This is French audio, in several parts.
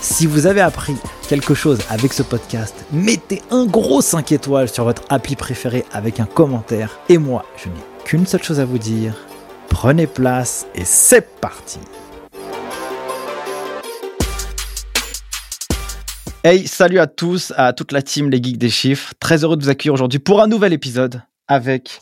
Si vous avez appris quelque chose avec ce podcast, mettez un gros 5 étoiles sur votre appli préféré avec un commentaire. Et moi, je n'ai qu'une seule chose à vous dire. Prenez place et c'est parti Hey, salut à tous, à toute la team Les Geeks des Chiffres. Très heureux de vous accueillir aujourd'hui pour un nouvel épisode avec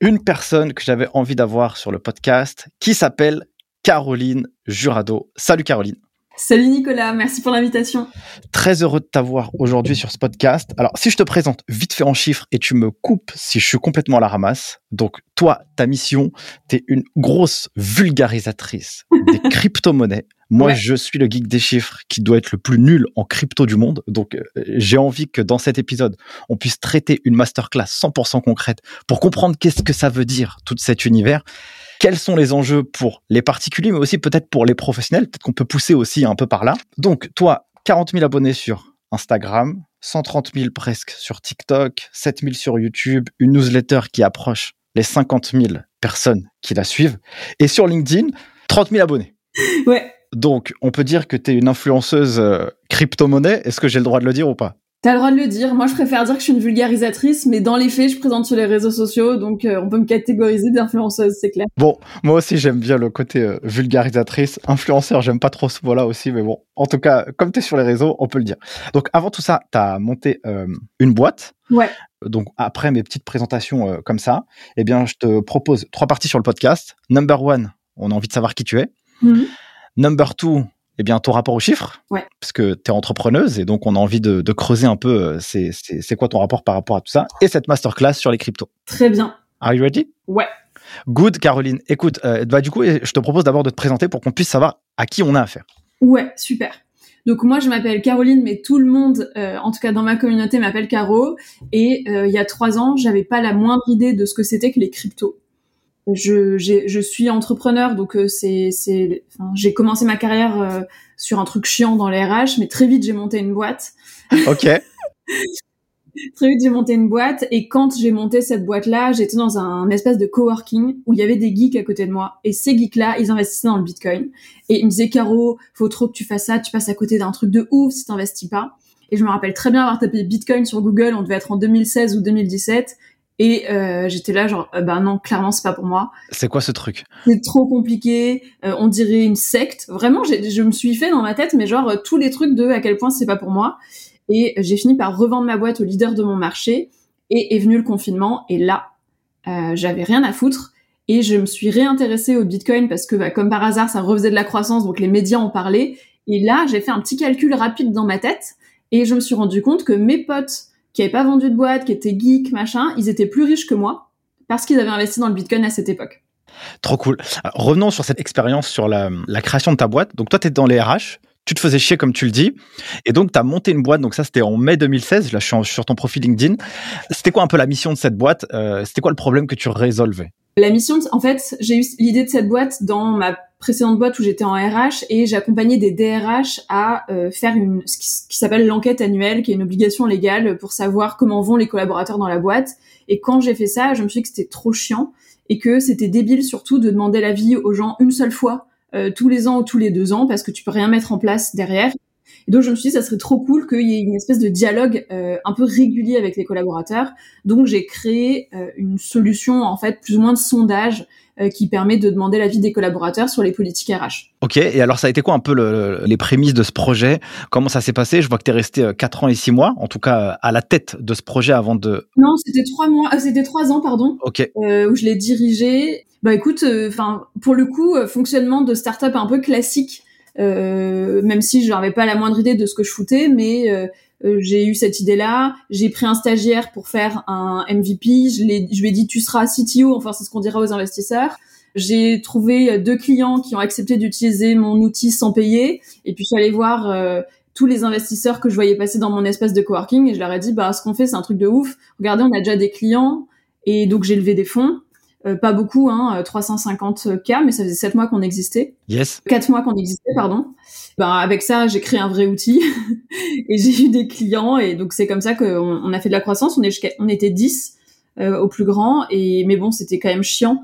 une personne que j'avais envie d'avoir sur le podcast qui s'appelle Caroline Jurado. Salut Caroline. Salut Nicolas, merci pour l'invitation. Très heureux de t'avoir aujourd'hui sur ce podcast. Alors, si je te présente vite fait en chiffres et tu me coupes si je suis complètement à la ramasse. Donc, toi, ta mission, tu es une grosse vulgarisatrice des crypto-monnaies. Moi, je suis le geek des chiffres qui doit être le plus nul en crypto du monde. Donc, euh, j'ai envie que dans cet épisode, on puisse traiter une masterclass 100% concrète pour comprendre qu'est-ce que ça veut dire tout cet univers quels sont les enjeux pour les particuliers, mais aussi peut-être pour les professionnels. Peut-être qu'on peut pousser aussi un peu par là. Donc, toi, 40 000 abonnés sur Instagram, 130 000 presque sur TikTok, 7 000 sur YouTube, une newsletter qui approche les 50 000 personnes qui la suivent, et sur LinkedIn, 30 000 abonnés. Ouais. Donc, on peut dire que tu es une influenceuse euh, crypto-monnaie. Est-ce que j'ai le droit de le dire ou pas? T'as le droit de le dire. Moi, je préfère dire que je suis une vulgarisatrice, mais dans les faits, je présente sur les réseaux sociaux, donc euh, on peut me catégoriser d'influenceuse, c'est clair. Bon, moi aussi, j'aime bien le côté euh, vulgarisatrice. Influenceur, j'aime pas trop ce mot-là aussi, mais bon, en tout cas, comme tu es sur les réseaux, on peut le dire. Donc, avant tout ça, tu as monté euh, une boîte. Ouais. Donc, après mes petites présentations comme ça, eh bien, je te propose trois parties sur le podcast. Number one, on a envie de savoir qui tu es. Mhm. Number two, eh bien, ton rapport aux chiffres, ouais. parce que tu es entrepreneuse et donc on a envie de, de creuser un peu, c'est quoi ton rapport par rapport à tout ça, et cette masterclass sur les cryptos. Très bien. Are you ready? Ouais. Good, Caroline. Écoute, euh, bah, du coup, je te propose d'abord de te présenter pour qu'on puisse savoir à qui on a affaire. Ouais, super. Donc moi, je m'appelle Caroline, mais tout le monde, euh, en tout cas dans ma communauté, m'appelle Caro. Et euh, il y a trois ans, j'avais pas la moindre idée de ce que c'était que les cryptos je, je suis entrepreneur, donc euh, c'est, c'est, enfin, j'ai commencé ma carrière euh, sur un truc chiant dans les RH, mais très vite j'ai monté une boîte. Ok. très vite j'ai monté une boîte et quand j'ai monté cette boîte-là, j'étais dans un, espèce de coworking où il y avait des geeks à côté de moi et ces geeks-là, ils investissaient dans le Bitcoin et ils me disaient Caro, faut trop que tu fasses ça, tu passes à côté d'un truc de ouf si t'investis pas. Et je me rappelle très bien avoir tapé Bitcoin sur Google, on devait être en 2016 ou 2017 et euh, j'étais là genre euh, bah non clairement c'est pas pour moi. C'est quoi ce truc? C'est trop compliqué. Euh, on dirait une secte. Vraiment je me suis fait dans ma tête mais genre tous les trucs de à quel point c'est pas pour moi. Et j'ai fini par revendre ma boîte au leader de mon marché et est venu le confinement et là j'avais rien à foutre et je me suis réintéressée au Bitcoin parce que bah, comme par hasard ça refaisait de la croissance donc les médias en parlaient et là j'ai fait un petit calcul rapide dans ma tête et je me suis rendu compte que mes potes qui n'avaient pas vendu de boîte, qui étaient geeks, machin, ils étaient plus riches que moi parce qu'ils avaient investi dans le Bitcoin à cette époque. Trop cool. revenons sur cette expérience sur la, création de ta boîte. Donc toi, tu es dans les RH, tu te faisais chier comme tu le dis, et donc tu as monté une boîte, donc ça c'était en mai 2016, là je suis sur ton profil LinkedIn. C'était quoi un peu la mission de cette boîte? Euh, C'était quoi le problème que tu résolvais? La mission, en fait, j'ai eu l'idée de cette boîte dans ma précédente boîte où j'étais en RH et j'accompagnais des DRH à euh, faire une ce qui, s'appelle l'enquête annuelle, qui est une obligation légale pour savoir comment vont les collaborateurs dans la boîte. Et quand j'ai fait ça, je me suis dit que c'était trop chiant et que c'était débile surtout de demander l'avis aux gens une seule fois euh, tous les ans ou tous les deux ans parce que tu peux rien mettre en place derrière. Et donc je me suis dit ça serait trop cool qu'il y ait une espèce de dialogue euh, un peu régulier avec les collaborateurs. Donc j'ai créé une solution en fait plus ou moins de sondage euh, qui permet de demander l'avis des collaborateurs sur les politiques RH. Ok, et alors ça a été quoi un peu les prémices de ce projet? Comment ça s'est passé? Je vois que tu es resté 4 euh, ans et 6 mois, en tout cas à la tête de ce projet avant de... Non, c'était 3 mois, euh, c'était 3 ans, pardon, Ok. euh, où je l'ai dirigé. Bah écoute, enfin pour le coup, fonctionnement de start-up un peu classique, même si je n'avais pas la moindre idée de ce que je foutais, mais j'ai eu cette idée-là. J'ai pris un stagiaire pour faire un MVP. Je, je lui ai dit tu seras CTO, enfin c'est ce qu'on dira aux investisseurs. J'ai trouvé deux clients qui ont accepté d'utiliser mon outil sans payer. Et puis je suis allée voir tous les investisseurs que je voyais passer dans mon espace de coworking et je leur ai dit bah ce qu'on fait c'est un truc de ouf. Regardez, on a déjà des clients et donc j'ai levé des fonds. Euh, pas beaucoup, hein, 350 euh, k, mais ça faisait 7 mois qu'on existait. Yes. 4 mois qu'on existait, pardon. Bah, avec ça, j'ai créé un vrai outil et j'ai eu des clients et donc c'est comme ça qu'on on a fait de la croissance. On, est on était 10 euh, au plus grand et mais bon, c'était quand même chiant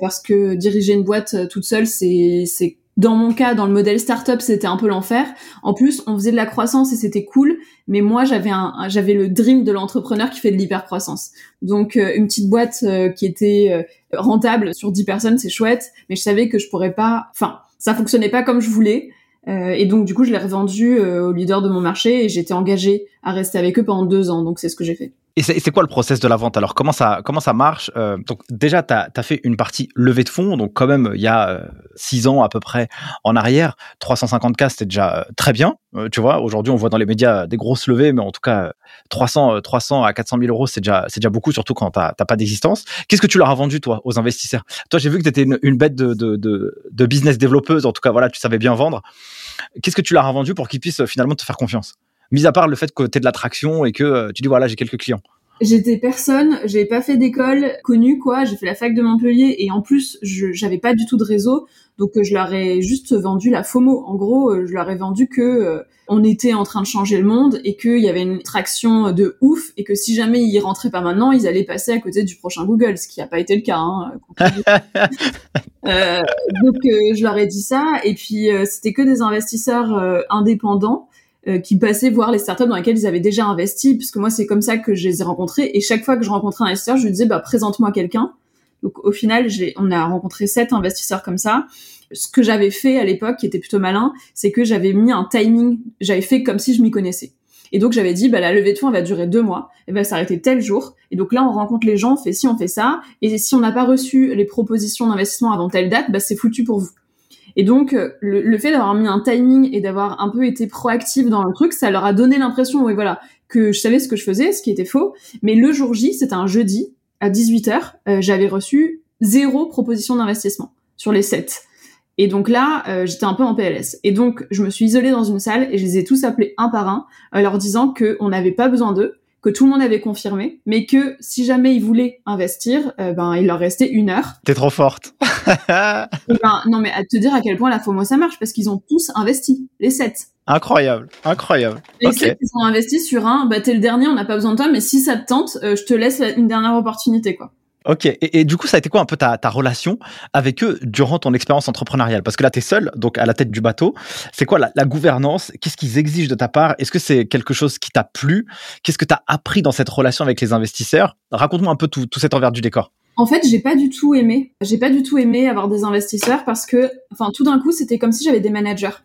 parce que diriger une boîte toute seule, c'est c'est dans mon cas, dans le modèle startup, c'était un peu l'enfer. En plus, on faisait de la croissance et c'était cool, mais moi, j'avais un, j'avais le dream de l'entrepreneur qui fait de l'hypercroissance. Donc, euh, une petite boîte euh, qui était euh, rentable sur 10 personnes, c'est chouette, mais je savais que je pourrais pas, enfin, ça fonctionnait pas comme je voulais. et donc, du coup, je l'ai revendu au leader de mon marché et j'étais engagée à rester avec eux pendant deux ans. Donc, c'est ce que j'ai fait. Et c'est quoi le process de la vente Alors? Comment ça comment ça marche? Euh, Donc déjà tu as, fait une partie levée de fonds, donc quand même il y a euh, six ans à peu près en arrière, 350K c'était déjà euh, très bien. tu vois, aujourd'hui on voit dans les médias des grosses levées, mais en tout cas 300 300 à 400 000 euros c'est déjà déjà beaucoup, surtout quand t'as pas d'existence. Qu'est-ce que tu leur as vendu toi aux investisseurs? Toi j'ai vu que tu étais une, bête de, de, de, de business développeuse, en tout cas voilà tu savais bien vendre. Qu'est-ce que tu leur as vendu pour qu'ils puissent finalement te faire confiance? Mis à part le fait que tu es de l'attraction et que euh, tu dis voilà, j'ai quelques clients. J'étais personne, j'ai pas fait d'école connue quoi, j'ai fait la fac de Montpellier et en plus j'avais pas du tout de réseau, donc euh, je leur ai juste vendu la FOMO. En gros, euh, je leur ai vendu que on était en train de changer le monde et qu'il y avait une traction de ouf et que si jamais ils rentraient pas maintenant, ils allaient passer à côté du prochain Google, ce qui n'a pas été le cas. Hein, euh, donc je leur ai dit ça. Et puis c'était que des investisseurs indépendants euh, qui passaient voir les startups dans lesquelles ils avaient déjà investi, puisque moi c'est comme ça que je les ai rencontrés. Et chaque fois que je rencontrais un investisseur, je lui disais bah présente-moi quelqu'un. Donc au final, on a rencontré sept investisseurs comme ça. Ce que j'avais fait à l'époque, qui était plutôt malin, c'est que j'avais mis un timing, j'avais fait comme si je m'y connaissais. Et donc j'avais dit, bah la levée de fonds va durer deux mois, elle va s'arrêter tel jour. Et donc là on rencontre les gens, on fait si on fait ça, et si on n'a pas reçu les propositions d'investissement avant telle date, bah c'est foutu pour vous. Et donc, euh, le, fait d'avoir mis un timing et d'avoir un peu été proactive dans le truc, ça leur a donné l'impression, oui, voilà, que je savais ce que je faisais, ce qui était faux. Mais le jour J, c'était un jeudi, à 18h, euh, j'avais reçu zéro proposition d'investissement sur les sept. Et donc là, euh, j'étais un peu en PLS. Et donc, je me suis isolée dans une salle et je les ai tous appelés un par un, leur disant qu'on n'avait pas besoin d'eux, que tout le monde avait confirmé, mais que si jamais ils voulaient investir, euh, ben il leur restait une heure. T'es trop forte. ben, non mais à te dire à quel point la FOMO ça marche parce qu'ils ont tous investi, les sept. Incroyable, incroyable. Les sept ils ont investi sur un, bah t'es le dernier, on n'a pas besoin de toi, mais si ça te tente, euh, je te laisse une dernière opportunité quoi. Ok, et, du coup, ça a été quoi un peu ta, relation avec eux durant ton expérience entrepreneuriale? Parce que là, tu es seul, donc à la tête du bateau. C'est quoi la, gouvernance? Qu'est-ce qu'ils exigent de ta part? Est-ce que c'est quelque chose qui t'a plu? Qu'est-ce que tu as appris dans cette relation avec les investisseurs? Raconte-moi un peu tout, cet envers du décor. En fait, j'ai pas du tout aimé. J'ai pas du tout aimé avoir des investisseurs parce que, enfin, tout d'un coup, c'était comme si j'avais des managers.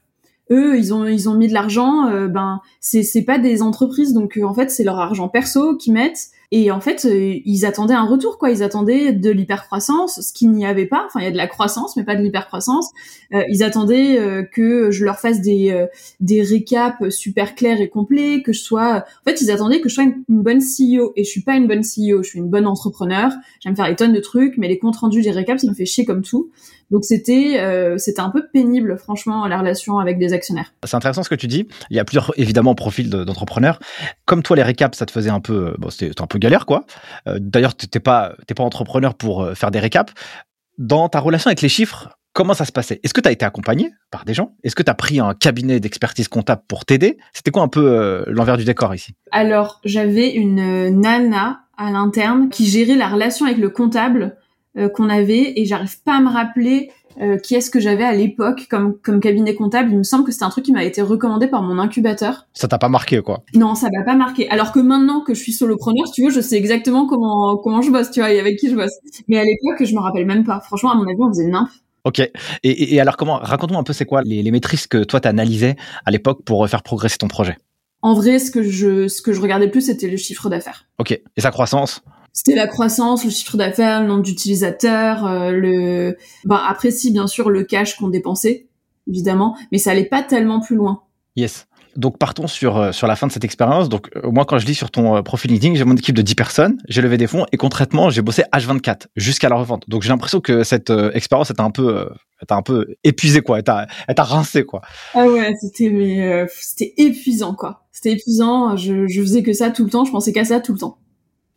Eux ils ont ils ont mis de l'argent euh, ben c'est pas des entreprises donc euh, en fait c'est leur argent perso qu'ils mettent et en fait, euh, ils attendaient un retour, quoi. Ils attendaient de l'hypercroissance, ce qu'il n'y avait pas. Enfin, il y a de la croissance, mais pas de l'hypercroissance. Euh, ils attendaient euh, que je leur fasse des des récaps super clairs et complets, que je sois. En fait, ils attendaient que je sois une, bonne CEO. Et je suis pas une bonne CEO. Je suis une bonne entrepreneur. J'aime faire des tonnes de trucs, mais les comptes rendus des récaps, ça me fait chier comme tout. Donc c'était c'était un peu pénible, franchement, la relation avec des actionnaires. C'est intéressant ce que tu dis. Il y a plusieurs évidemment profils d'entrepreneurs. Comme toi, les récaps, ça te faisait un peu. Bon, c'était un peu galère, quoi. Euh, d'ailleurs, tu n'es pas, pas entrepreneur pour euh, faire des récaps. Dans ta relation avec les chiffres, comment ça se passait? Est-ce que tu as été accompagné par des gens? Est-ce que tu as pris un cabinet d'expertise comptable pour t'aider? C'était quoi un peu euh, l'envers du décor ici? Alors, j'avais une nana à l'interne qui gérait la relation avec le comptable qu'on avait et j'arrive pas à me rappeler euh, qui est-ce que j'avais à l'époque comme comme cabinet comptable. Il me semble que c'était un truc qui m'a été recommandé par mon incubateur. Ça t'a pas marqué quoi Non, ça m'a pas marqué. Alors que maintenant que je suis solopreneur, si tu veux, je sais exactement comment comment je bosse, tu vois, et avec qui je bosse. Mais à l'époque, je me rappelle même pas. Franchement, à mon avis, on faisait nymphe. Ok. Et, et, alors comment Raconte-moi un peu, c'est quoi les, les maîtrises que toi t'analysais à l'époque pour faire progresser ton projet? En vrai, ce que je ce que je regardais plus, c'était le chiffre d'affaires. Ok. Et sa croissance? C'était la croissance, le chiffre d'affaires, le nombre d'utilisateurs, euh, le. Bah après si bien sûr le cash qu'on dépensait, évidemment, mais ça allait pas tellement plus loin. Yes. Donc partons sur, euh, sur la fin de cette expérience. Donc euh, moi quand je lis sur ton euh, profil LinkedIn, j'ai mon équipe de 10 personnes, j'ai levé des fonds et concrètement j'ai bossé H24 jusqu'à la revente. Donc j'ai l'impression que cette expérience est un peu est un peu épuisé quoi, elle t'a rincé quoi. Ah ouais, c'était mais c'était épuisant quoi. C'était épuisant, je, je faisais que ça tout le temps, je pensais qu'à ça tout le temps.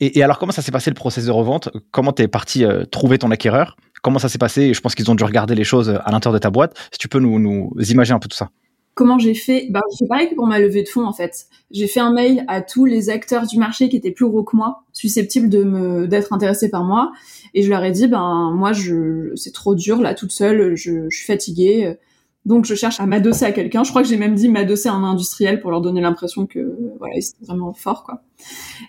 Et, alors comment ça s'est passé le process de revente? Comment t'es parti trouver ton acquéreur? Comment ça s'est passé? Je pense qu'ils ont dû regarder les choses à l'intérieur de ta boîte. Si tu peux nous, nous imaginer un peu tout ça. Comment j'ai fait? Bah, j'ai pareil que pour ma levée de fonds en fait. J'ai fait un mail à tous les acteurs du marché qui étaient plus gros que moi, susceptibles de me d'être intéressés par moi, et je leur ai dit ben moi je c'est trop dur là toute seule, je, je suis fatiguée. Donc je cherche à m'adosser à quelqu'un. Je crois que j'ai même dit m'adosser à un industriel pour leur donner l'impression que voilà, c'était vraiment fort quoi.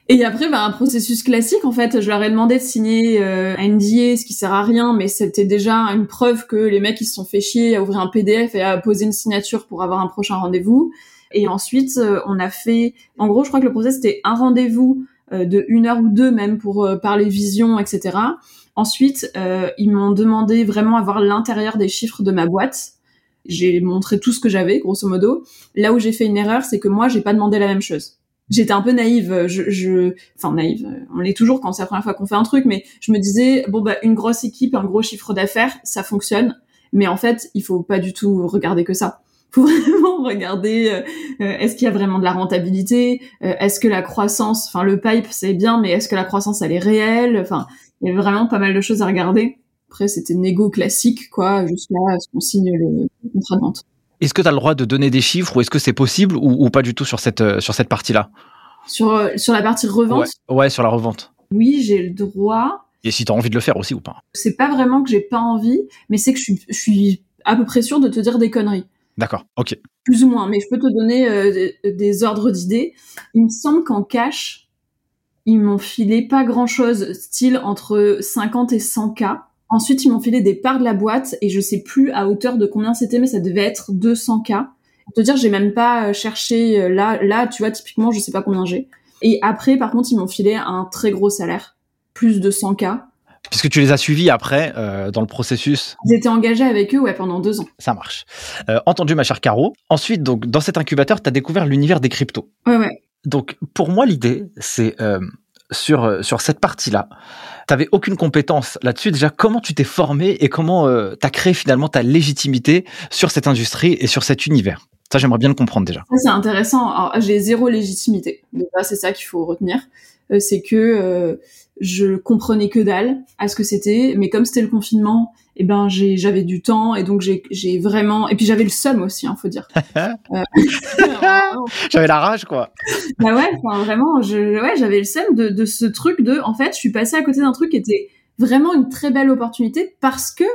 Et après bah, un processus classique en fait, je leur ai demandé de signer euh, NDA, ce qui sert à rien mais c'était déjà une preuve que les mecs ils se sont fait chier à ouvrir un PDF et à poser une signature pour avoir un prochain rendez-vous. Et ensuite euh, on a fait en gros, je crois que le process c'était un rendez-vous euh, de une heure ou deux même pour parler vision, etc. Ensuite, ils m'ont demandé vraiment avoir l'intérieur des chiffres de ma boîte j'ai montré tout ce que j'avais, grosso modo. Là où j'ai fait une erreur, c'est que moi, j'ai pas demandé la même chose. J'étais un peu naïve, je, je, enfin naïve. On l'est toujours quand c'est la première fois qu'on fait un truc, mais je me disais bon bah une grosse équipe, un gros chiffre d'affaires, ça fonctionne. Mais en fait, il faut pas du tout regarder que ça. Faut vraiment regarder euh, euh, est-ce qu'il y a vraiment de la rentabilité, euh, est-ce que la croissance, enfin le pipe c'est bien, mais est-ce que la croissance elle est réelle, enfin il y a vraiment pas mal de choses à regarder. Après, c'était négo classique, quoi, jusqu'à ce qu'on signe le contrat de vente. Est-ce que tu as le droit de donner des chiffres ou est-ce que c'est possible ou, pas du tout sur cette, euh, sur cette partie-là? Sur, euh, sur la partie revente? Ouais. sur la revente. Oui, j'ai le droit. Et si tu as envie de le faire aussi ou pas? C'est pas vraiment que j'ai pas envie, mais c'est que je suis, je suis à peu près sûre de te dire des conneries. D'accord, ok. Plus ou moins, mais je peux te donner euh, des, ordres d'idées. Il me semble qu'en cash, ils m'ont filé pas grand chose, style entre 50 et 100 k Ensuite, ils m'ont filé des parts de la boîte et je sais plus à hauteur de combien c'était, mais ça devait être 200K. Pour te dire, j'ai même pas euh, cherché euh, là, là, tu vois, typiquement, je sais pas combien j'ai. Et après, par contre, ils m'ont filé un très gros salaire, plus de 100K. Puisque tu les as suivis après euh, dans le processus. J'étais engagée avec eux ouais, pendant deux ans. Ça marche. entendu, ma chère Caro. Ensuite, donc, dans cet incubateur, tu as découvert l'univers des cryptos. Ouais, ouais. Donc, pour moi, l'idée, c'est sur, sur cette partie-là, t'avais aucune compétence là-dessus. Déjà, comment tu t'es formé et comment euh, tu as créé finalement ta légitimité sur cette industrie et sur cet univers? Ça, j'aimerais bien le comprendre déjà. Ça, c'est intéressant. J'ai zéro légitimité. c'est ça qu'il faut retenir. Euh, c'est que euh, je comprenais que dalle à ce que c'était, mais comme c'était le confinement, eh ben j'avais du temps et donc j'ai vraiment et puis j'avais le seum aussi, hein, faut dire. Euh, j'avais la rage quoi. Bah ouais, vraiment, je ouais j'avais le seum de, de ce truc de en fait je suis passée à côté d'un truc qui était vraiment une très belle opportunité parce que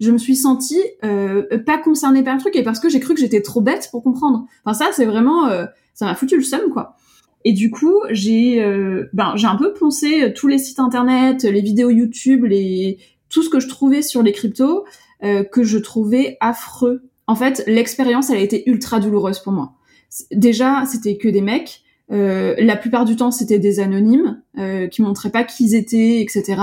je me suis sentie euh, pas concernée par le truc et parce que j'ai cru que j'étais trop bête pour comprendre. Enfin ça c'est vraiment euh, ça m'a foutu le seum quoi. Et du coup, j'ai euh, ben j'ai un peu poncé tous les sites internet, les vidéos YouTube, les tout ce que je trouvais sur les cryptos euh, que je trouvais affreux. En fait, l'expérience elle a été ultra douloureuse pour moi. Déjà, c'était que des mecs. Euh, la plupart du temps, c'était des anonymes euh, qui montraient pas qui ils étaient, etc.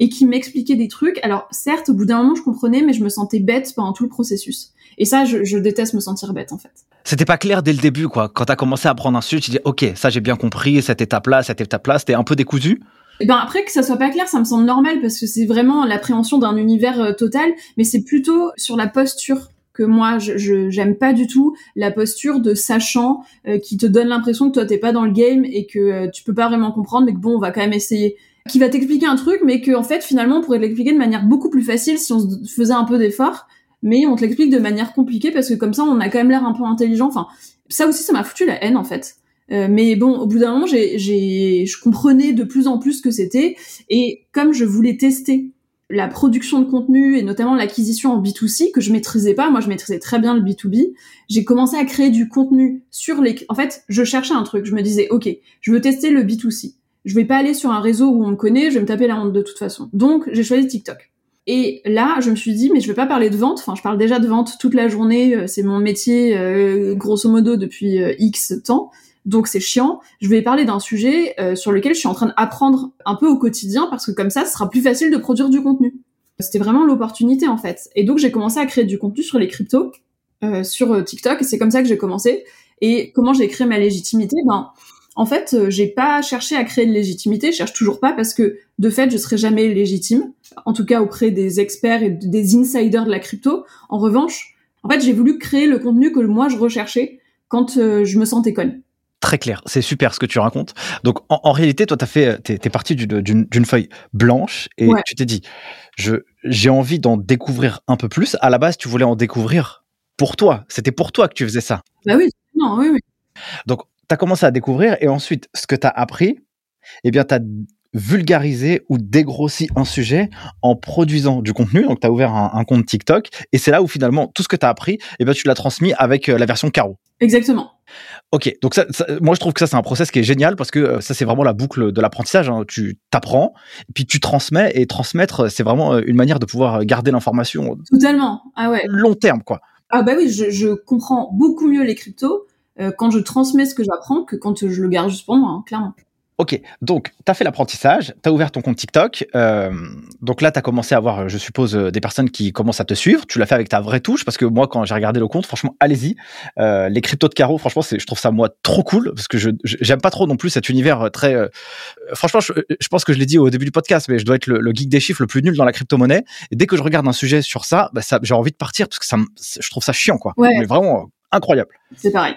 Et qui m'expliquaient des trucs. Alors, certes, au bout d'un moment, je comprenais, mais je me sentais bête pendant tout le processus. Et ça, je, je déteste me sentir bête, en fait. C'était pas clair dès le début, quoi. Quand t'as commencé à prendre un sujet, tu dis, ok, ça j'ai bien compris, cette étape-là, cette étape-là, c'était un peu décousu. Et ben après que ça soit pas clair, ça me semble normal parce que c'est vraiment l'appréhension d'un univers euh, total, mais c'est plutôt sur la posture que moi je j'aime pas du tout la posture de sachant euh, qui te donne l'impression que toi t'es pas dans le game et que euh, tu peux pas vraiment comprendre mais que bon on va quand même essayer. Qui va t'expliquer un truc mais que en fait finalement on pourrait l'expliquer de manière beaucoup plus facile si on faisait un peu d'effort mais on te l'explique de manière compliquée parce que comme ça on a quand même l'air un peu intelligent. Enfin ça aussi ça m'a foutu la haine en fait euh, mais bon, au bout d'un moment, j'ai, j'ai, je comprenais de plus en plus ce que c'était. Et comme je voulais tester la production de contenu et notamment l'acquisition en B2C que je maîtrisais pas, moi je maîtrisais très bien le B2B, j'ai commencé à créer du contenu sur les... En fait, je cherchais un truc, je me disais, ok, je veux tester le B2C. Je vais pas aller sur un réseau où on me connaît, je vais me taper la honte de toute façon. Donc, j'ai choisi TikTok. Et là, je me suis dit, mais je vais pas parler de vente. Enfin, je parle déjà de vente toute la journée. Euh, c'est mon métier, euh, grosso modo, depuis X temps donc c'est chiant. Je vais parler d'un sujet euh, sur lequel je suis en train d'apprendre un peu au quotidien parce que comme ça, ce sera plus facile de produire du contenu. C'était vraiment l'opportunité en fait. Et donc j'ai commencé à créer du contenu sur les cryptos. euh, sur TikTok. C'est comme ça que j'ai commencé. Et comment j'ai créé ma légitimité? Ben, en fait, j'ai pas cherché à créer de légitimité. Je cherche toujours pas parce que de fait, je serai jamais légitime. En tout cas auprès des experts et des insiders de la crypto. En revanche, en fait, j'ai voulu créer le contenu que moi je recherchais quand je me sentais conne très clair. C'est super ce que tu racontes. Donc, en, réalité, toi, t'as fait, t'es, es parti d'une feuille blanche et tu t'es dit, je, j'ai envie d'en découvrir un peu plus. À la base, tu voulais en découvrir pour toi. C'était pour toi que tu faisais ça. Bah oui, non, oui, oui. Donc, tu as commencé à découvrir et ensuite, ce que tu as appris, eh bien, tu as vulgariser ou dégrossi un sujet en produisant du contenu. Donc, tu as ouvert un, compte TikTok et c'est là où finalement tout ce que tu as appris, eh bien, tu l'as transmis avec euh, la version Caro. Exactement. Ok, donc ça, moi je trouve que ça c'est un process qui est génial parce que euh, ça c'est vraiment la boucle de l'apprentissage. Hein. Tu t'apprends, puis tu transmets et transmettre, c'est vraiment euh, une manière de pouvoir garder l'information. Totalement. Ah ouais. Long terme quoi. Ah bah oui, je, je comprends beaucoup mieux les cryptos quand je transmets ce que j'apprends que quand je le garde juste pour moi, hein, clairement. Ok, donc tu as fait l'apprentissage, tu as ouvert ton compte TikTok, euh, donc là tu as commencé à avoir, je suppose, euh, des personnes qui commencent à te suivre, tu l'as fait avec ta vraie touche, parce que moi quand j'ai regardé le compte, franchement, allez-y, euh, les cryptos de carreau, franchement, je trouve ça moi trop cool, parce que je j'aime pas trop non plus cet univers très... franchement, je, pense que je l'ai dit au début du podcast, mais je dois être le, geek des chiffres le plus nul dans la crypto-monnaie, et dès que je regarde un sujet sur ça, bah, ça j'ai envie de partir, parce que ça, je trouve ça chiant, quoi. Mais vraiment incroyable. C'est pareil.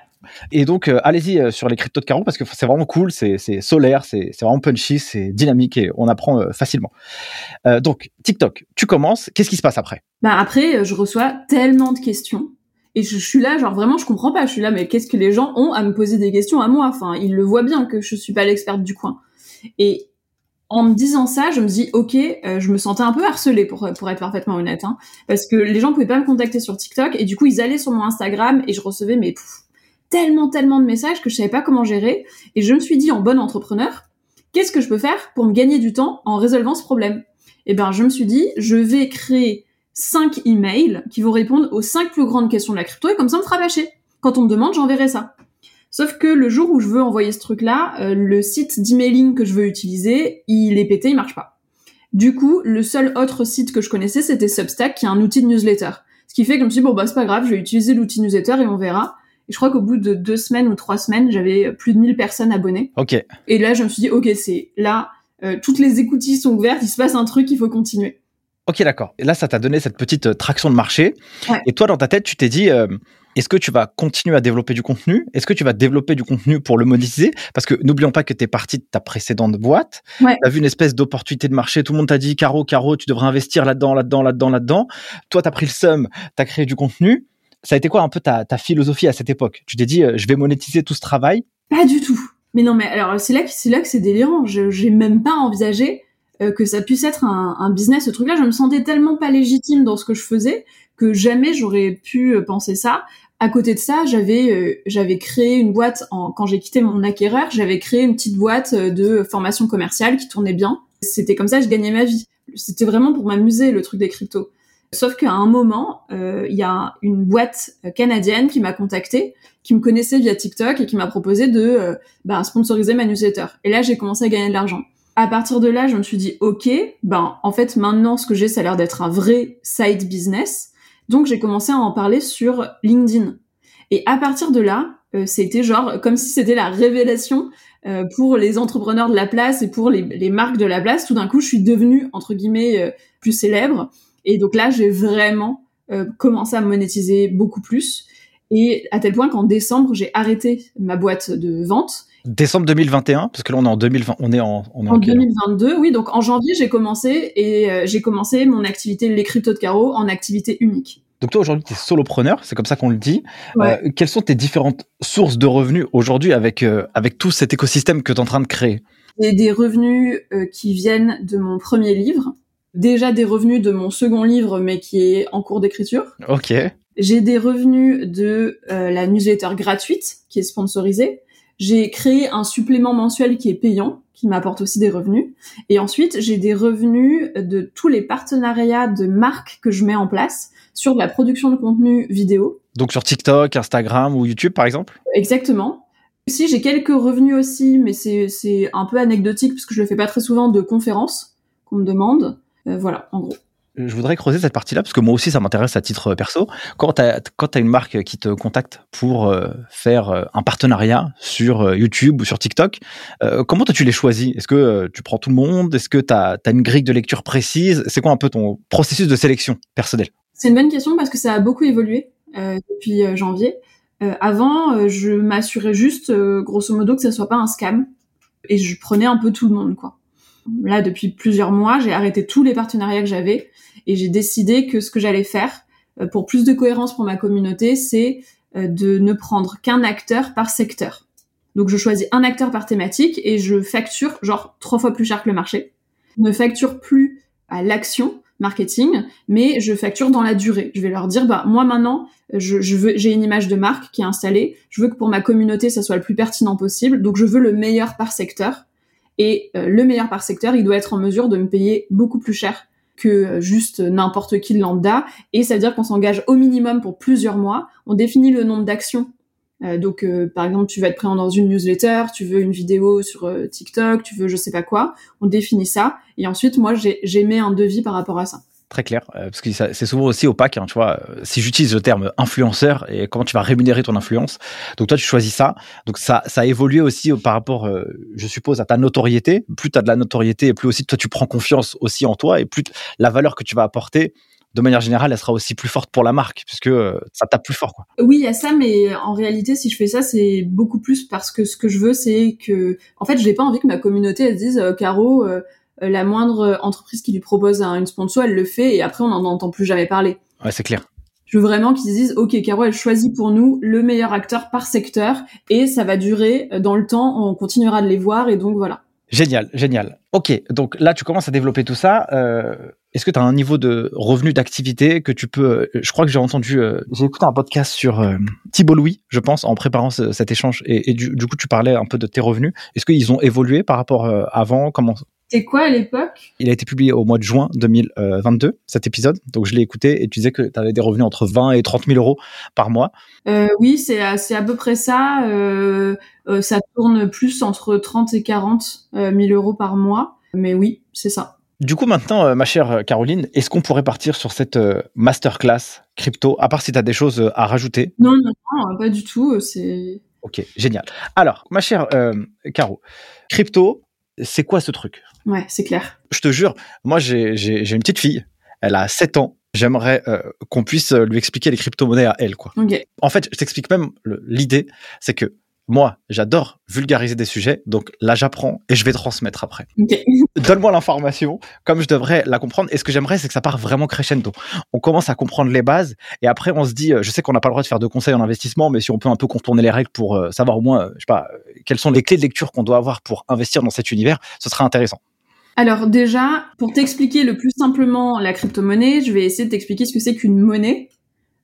Et donc, euh, allez-y euh, sur les cryptos de Caro parce que c'est vraiment cool, c'est solaire, c'est vraiment punchy, c'est dynamique et on apprend euh, facilement. donc, TikTok, tu commences. Qu'est-ce qui se passe après? Bah après, je reçois tellement de questions et je, suis là, genre vraiment, je comprends pas. Je suis là, mais qu'est-ce que les gens ont à me poser des questions à moi? Enfin, ils le voient bien que je suis pas l'experte du coin. Et en me disant ça, je me dis ok, je me sentais un peu harcelée pour pour être parfaitement honnête, hein, parce que les gens pouvaient pas me contacter sur TikTok et du coup ils allaient sur mon Instagram et je recevais mes tellement, tellement de messages que je savais pas comment gérer. Et je me suis dit, en bon entrepreneur, qu'est-ce que je peux faire pour me gagner du temps en résolvant ce problème? Eh ben, je me suis dit, je vais créer cinq emails qui vont répondre aux cinq plus grandes questions de la crypto et comme ça, on me fera bâcher. Quand on me demande, j'enverrai ça. Sauf que le jour où je veux envoyer ce truc-là, euh, le site d'emailing que je veux utiliser, il est pété, il marche pas. Du coup, le seul autre site que je connaissais, c'était Substack, qui est un outil de newsletter. Ce qui fait que je me suis dit, bon, bah, c'est pas grave, je vais utiliser l'outil newsletter et on verra. Et je crois qu'au bout de deux semaines ou trois semaines, j'avais plus de 1000 personnes abonnées. Ok. Et là, je me suis dit, ok, c'est là, euh, toutes les écoutilles sont ouvertes, il se passe un truc, il faut continuer. Ok, d'accord. Et là, ça t'a donné cette petite euh, traction de marché. Et toi, dans ta tête, tu t'es dit, euh, est-ce que tu vas continuer à développer du contenu? Est-ce que tu vas développer du contenu pour le monétiser? Parce que n'oublions pas que tu es parti de ta précédente boîte. Tu as vu une espèce d'opportunité de marché. Tout le monde t'a dit, Caro, Caro, tu devrais investir là-dedans, là-dedans, là-dedans, là-dedans. Toi, tu as pris le seum, tu as créé du contenu ça a été quoi un peu ta, philosophie à cette époque? Tu t'es dit, euh, je vais monétiser tout ce travail? Pas du tout. Mais non, mais alors c'est là que c'est là c'est délirant. J'ai même pas envisagé euh, que ça puisse être un, business. Ce truc-là, je me sentais tellement pas légitime dans ce que je faisais que jamais j'aurais pu euh, penser ça. À côté de ça, j'avais j'avais créé une boîte quand j'ai quitté mon acquéreur. J'avais créé une petite boîte de formation commerciale qui tournait bien. C'était comme ça, je gagnais ma vie. C'était vraiment pour m'amuser le truc des cryptos. Sauf qu'à un moment, euh, il y a une boîte canadienne qui m'a contacté, qui me connaissait via TikTok et qui m'a proposé de euh, bah, sponsoriser ma newsletter. Et là, j'ai commencé à gagner de l'argent. À partir de là, je me suis dit, ok, ben en fait maintenant, ce que j'ai, ça a l'air d'être un vrai side business. Donc j'ai commencé à en parler sur LinkedIn. Et à partir de là, euh, c'était genre comme si c'était la révélation pour les entrepreneurs de la place et pour les, les marques de la place. Tout d'un coup, je suis devenue entre guillemets plus célèbre et donc là, j'ai vraiment euh, commencé à monétiser beaucoup plus. Et à tel point qu'en décembre, j'ai arrêté ma boîte de vente. Décembre 2021, parce que là on est en 2020, on est en, on est en, 2022, oui. Donc en janvier, j'ai commencé et euh, j'ai commencé mon activité les cryptos de carreau en activité unique. Donc toi aujourd'hui, tu es solopreneur, c'est comme ça qu'on le dit. Euh, quelles sont tes différentes sources de revenus aujourd'hui avec avec tout cet écosystème que tu es en train de créer? J'ai des revenus qui viennent de mon premier livre déjà des revenus de mon second livre, mais qui est en cours d'écriture. Ok. J'ai des revenus de euh, la newsletter gratuite, qui est sponsorisée. J'ai créé un supplément mensuel qui est payant, qui m'apporte aussi des revenus. Et ensuite, j'ai des revenus de tous les partenariats de marques que je mets en place sur de la production de contenu vidéo. Donc sur TikTok, Instagram ou YouTube, par exemple? Exactement. Si j'ai quelques revenus aussi, mais c'est un peu anecdotique parce que je le fais pas très souvent de conférences qu'on me demande. Euh, voilà, en gros. je voudrais creuser cette partie-là parce que moi aussi ça m'intéresse à titre perso. Quand tu as, une marque qui te contacte pour euh, faire euh, un partenariat sur euh, YouTube ou sur TikTok, comment toi tu les choisis? Est-ce que tu prends tout le monde? Est-ce que tu as, une grille de lecture précise? C'est quoi un peu ton processus de sélection personnel C'est une bonne question parce que ça a beaucoup évolué depuis janvier. avant, je m'assurais juste, grosso modo, que ça soit pas un scam et je prenais un peu tout le monde, quoi. Là, depuis plusieurs mois, j'ai arrêté tous les partenariats que j'avais et j'ai décidé que ce que j'allais faire euh, pour plus de cohérence pour ma communauté, c'est euh, de ne prendre qu'un acteur par secteur. Donc je choisis un acteur par thématique et je facture genre trois fois plus cher que le marché. Je ne facture plus à l'action marketing, mais je facture dans la durée. Je vais leur dire, bah moi maintenant, je, je veux, j'ai une image de marque qui est installée. Je veux que pour ma communauté, ça soit le plus pertinent possible. Donc je veux le meilleur par secteur. Et euh, le meilleur par secteur, il doit être en mesure de me payer beaucoup plus cher que euh, juste n'importe qui de lambda. Et ça veut dire qu'on s'engage au minimum pour plusieurs mois. On définit le nombre d'actions. Euh, donc, par exemple, tu vas être présent dans une newsletter, tu veux une vidéo sur TikTok, tu veux je sais pas quoi. On définit ça. Et ensuite, moi, j'ai mis un devis par rapport à ça très clair, euh, parce que c'est souvent aussi opaque, hein, tu vois. Euh, si j'utilise le terme influenceur et comment tu vas rémunérer ton influence, donc toi tu choisis ça, donc ça, ça a évolué aussi par rapport, euh, je suppose, à ta notoriété. Plus tu as de la notoriété, plus aussi toi tu prends confiance aussi en toi et plus la valeur que tu vas apporter de manière générale, elle sera aussi plus forte pour la marque, puisque ça tape plus fort. Quoi. Oui, il y a ça, mais en réalité, si je fais ça, c'est beaucoup plus parce que ce que je veux, c'est que, en fait, je n'ai pas envie que ma communauté elle dise, Caro, la moindre entreprise qui lui propose une sponsor, elle le fait et après on n'en entend plus jamais parler. Ouais, c'est clair. Je veux vraiment qu'ils disent, ok, Caro, elle choisit pour nous le meilleur acteur par secteur et ça va durer euh, dans le temps, on continuera de les voir et donc voilà. Génial, génial. Ok, donc là tu commences à développer tout ça. Euh, est-ce que tu as un niveau de revenu d'activité que tu peux... Je crois que j'ai entendu, j'ai écouté un podcast sur Thibault Louis, je pense, en préparant cet échange, et, du, coup tu parlais un peu de tes revenus. Est-ce qu'ils ont évolué par rapport avant? Comment c'est quoi à l'époque? Il a été publié au mois de juin 2022, cet épisode. Donc je l'ai écouté et tu disais que tu avais des revenus entre 20 et 30 000 euros par mois. Euh, oui, c'est à, à peu près ça. Euh, euh, ça tourne plus entre 30 et 40 000 euros par mois. Mais oui, c'est ça. Du coup, maintenant, ma chère Caroline, est-ce qu'on pourrait partir sur cette masterclass crypto, à part si tu as des choses à rajouter? Non, non, non, pas du tout. C'est Ok, génial. Alors, ma chère Caro, crypto, c'est quoi ce truc? Ouais, c'est clair. Je te jure, moi j'ai une petite fille, elle a 7 ans. J'aimerais euh, qu'on puisse euh, lui expliquer les crypto-monnaies à elle. Quoi. En fait, je t'explique même l'idée, c'est que moi, j'adore vulgariser des sujets, donc là, j'apprends et je vais transmettre après. Donne-moi l'information comme je devrais la comprendre. Et ce que j'aimerais, c'est que ça part vraiment crescendo. On commence à comprendre les bases et après, on se dit, euh, je sais qu'on n'a pas le droit de faire de conseils en investissement, mais si on peut un peu contourner les règles pour savoir au moins, je sais pas, quelles sont les clés de lecture qu'on doit avoir pour investir dans cet univers, ce sera intéressant. Alors déjà, pour t'expliquer le plus simplement la crypto-monnaie, je vais essayer de t'expliquer ce que c'est qu'une monnaie.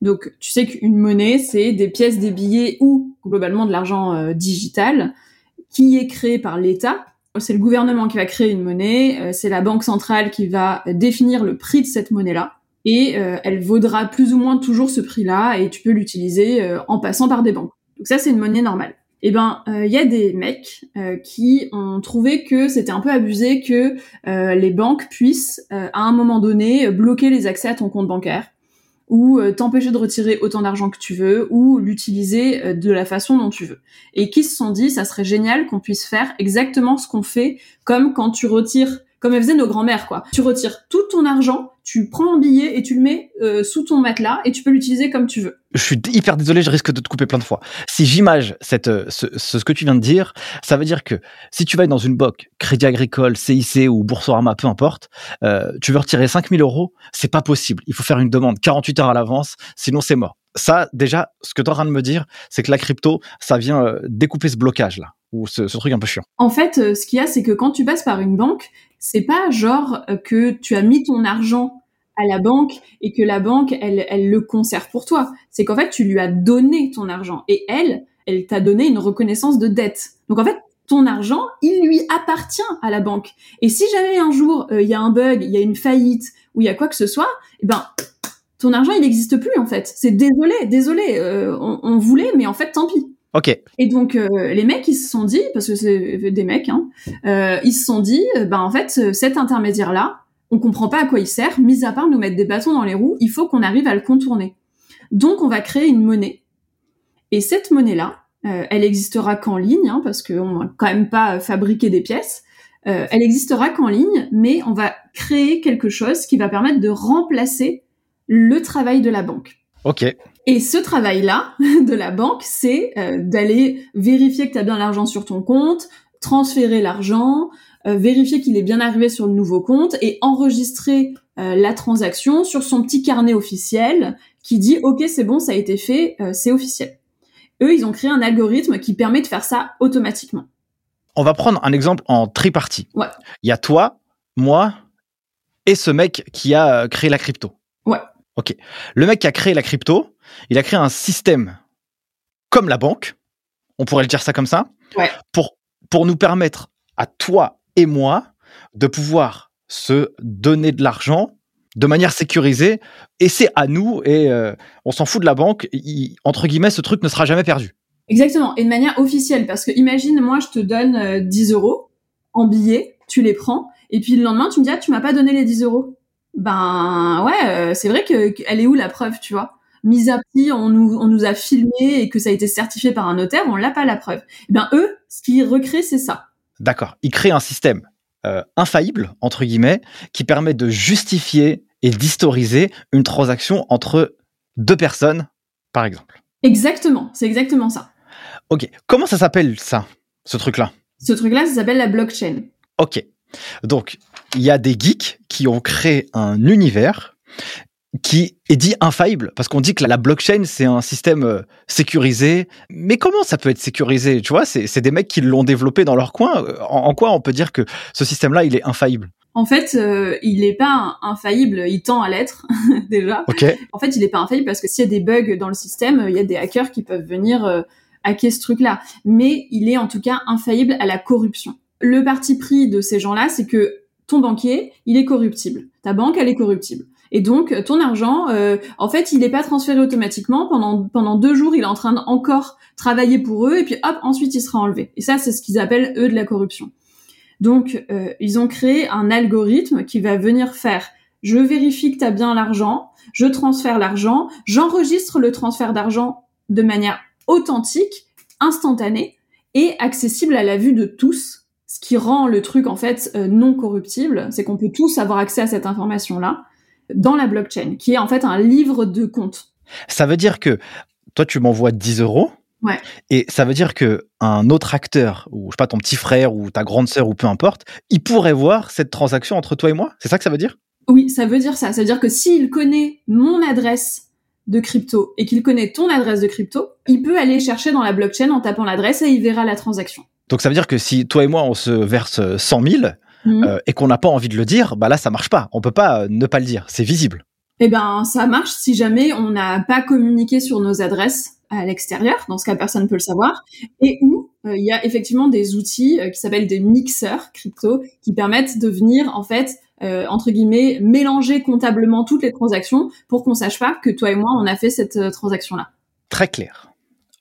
Donc, tu sais qu'une monnaie, c'est des pièces, des billets ou globalement de l'argent euh, digital qui est créé par l'État. C'est le gouvernement qui va créer une monnaie, euh, c'est la banque centrale qui va définir le prix de cette monnaie-là et euh, elle vaudra plus ou moins toujours ce prix-là et tu peux l'utiliser en passant par des banques. Donc ça, c'est une monnaie normale. Eh ben, il y a des mecs qui ont trouvé que c'était un peu abusé que les banques puissent, à un moment donné, bloquer les accès à ton compte bancaire ou euh, t'empêcher de retirer autant d'argent que tu veux, ou l'utiliser euh, de la façon dont tu veux. Et qui se sont dit, ça serait génial qu'on puisse faire exactement ce qu'on fait, comme quand tu retires, comme elles faisaient nos grands-mères, quoi. Tu retires tout ton argent tu prends un billet et tu le mets euh, sous ton matelas et tu peux l'utiliser comme tu veux. Je suis hyper désolé, je risque de te couper plein de fois. Si j'image cette, euh, ce, ce, que tu viens de dire, ça veut dire que si tu vas dans une banque, Crédit Agricole, CIC ou Boursorama, peu importe, euh, tu veux retirer 5000 euros, c'est pas possible. Il faut faire une demande 48 heures à l'avance, sinon c'est mort. Ça, déjà, ce que tu es en train de me dire, c'est que la crypto, ça vient euh, découper ce blocage-là, ou ce, ce, truc un peu chiant. En fait, ce qu'il y a, c'est que quand tu passes par une banque, c'est pas genre que tu as mis ton argent à la banque et que la banque, elle, elle le conserve pour toi. C'est qu'en fait, tu lui as donné ton argent et elle, elle t'a donné une reconnaissance de dette. Donc en fait, ton argent, il lui appartient à la banque. Et si jamais un jour euh, il y a un bug, il y a une faillite ou il y a quoi que ce soit, eh ben ton argent il n'existe plus en fait. C'est désolé, désolé, euh, on, voulait, mais en fait tant pis. Ok. Et donc euh, les mecs ils se sont dit, parce que c'est des mecs, hein, ils se sont dit, ben en fait cet intermédiaire là, on comprend pas à quoi il sert, mis à part nous mettre des bâtons dans les roues, il faut qu'on arrive à le contourner. Donc on va créer une monnaie. Et cette monnaie-là, euh, elle existera qu'en ligne, hein, parce qu'on va quand même pas fabriquer des pièces. Euh, elle existera qu'en ligne, mais on va créer quelque chose qui va permettre de remplacer le travail de la banque. Ok. Et ce travail-là de la banque, c'est euh, d'aller vérifier que tu as bien l'argent sur ton compte, transférer l'argent, euh, vérifier qu'il est bien arrivé sur le nouveau compte et enregistrer euh, la transaction sur son petit carnet officiel qui dit OK, c'est bon, ça a été fait, c'est officiel. Eux, ils ont créé un algorithme qui permet de faire ça automatiquement. On va prendre un exemple en tripartie. Ouais. Il y a toi, moi et ce mec qui a créé la crypto. Ouais. Ok. Le mec qui a créé la crypto, il a créé un système comme la banque, on pourrait le dire ça comme ça, pour, pour nous permettre à toi et moi de pouvoir se donner de l'argent de manière sécurisée et c'est à nous et euh, on s'en fout de la banque. entre guillemets, ce truc ne sera jamais perdu. Exactement, et de manière officielle, parce que imagine, moi, je te donne 10 euh, euros en billets, tu les prends, et puis le lendemain, tu me dis, ah, tu m'as pas donné les 10 euros ben ouais, euh, c'est vrai que elle est où la preuve, tu vois? Mise à prix, on nous, on nous a filmé et que ça a été certifié par un notaire, on l'a pas la preuve. Eh ben eux, ce qu'ils recréent, c'est ça. D'accord. Ils créent un système euh, infaillible entre guillemets qui permet de justifier et d'historiser une transaction entre deux personnes, par exemple. Exactement, c'est exactement ça. Ok. Comment ça s'appelle ça, ce truc-là? Ce truc-là, ça s'appelle la blockchain. Ok. Donc, il y a des geeks qui ont créé un univers qui est dit infaillible parce qu'on dit que la blockchain c'est un système euh, sécurisé mais comment ça peut être sécurisé? Tu vois c'est des mecs qui l'ont développé dans leur coin en, quoi on peut dire que ce système là il est infaillible? En fait, euh, il n'est pas infaillible, il tend à l'être déjà. En fait, il n'est pas infaillible parce que s'il y a des bugs dans le système, il y a des hackers qui peuvent venir euh, hacker ce truc-là. Mais il est en tout cas infaillible à la corruption le parti pris de ces gens-là, c'est que ton banquier, il est corruptible. Ta banque, elle est corruptible. Et donc, ton argent, euh, en fait, il n'est pas transféré automatiquement. Pendant, pendant deux jours, il est en train d'encore travailler pour eux, et puis hop, ensuite, il sera enlevé. Et ça, c'est ce qu'ils appellent, eux, de la corruption. Donc, euh, ils ont créé un algorithme qui va venir faire, je vérifie que tu as bien l'argent, je transfère l'argent, j'enregistre le transfert d'argent de manière authentique, instantanée, et accessible à la vue de tous, ce qui rend le truc en fait euh, non corruptible, c'est qu'on peut tous avoir accès à cette information-là dans la blockchain, qui est en fait un livre de compte. Ça veut dire que toi, tu m'envoies 10 euros. Ouais. Et ça veut dire que un autre acteur, ou je sais pas, ton petit frère ou ta grande sœur ou peu importe, il pourrait voir cette transaction entre toi et moi. C'est ça que ça veut dire? Oui, ça veut dire ça. Ça veut dire que s'il connaît mon adresse de crypto et qu'il connaît ton adresse de crypto, il peut aller chercher dans la blockchain en tapant l'adresse et il verra la transaction. Donc ça veut dire que si toi et moi on se verse 100 000 mhm. euh, et qu'on n'a pas envie de le dire, bah là ça marche pas. On peut pas euh, ne pas le dire. C'est visible. Eh ben ça marche si jamais on n'a pas communiqué sur nos adresses à l'extérieur. Dans ce cas, personne ne peut le savoir. Et où euh, il y a effectivement des outils qui s'appellent des mixeurs crypto qui permettent de venir en fait entre guillemets mélanger comptablement toutes les transactions pour qu'on sache pas que toi et moi on a fait cette transaction là. Très clair.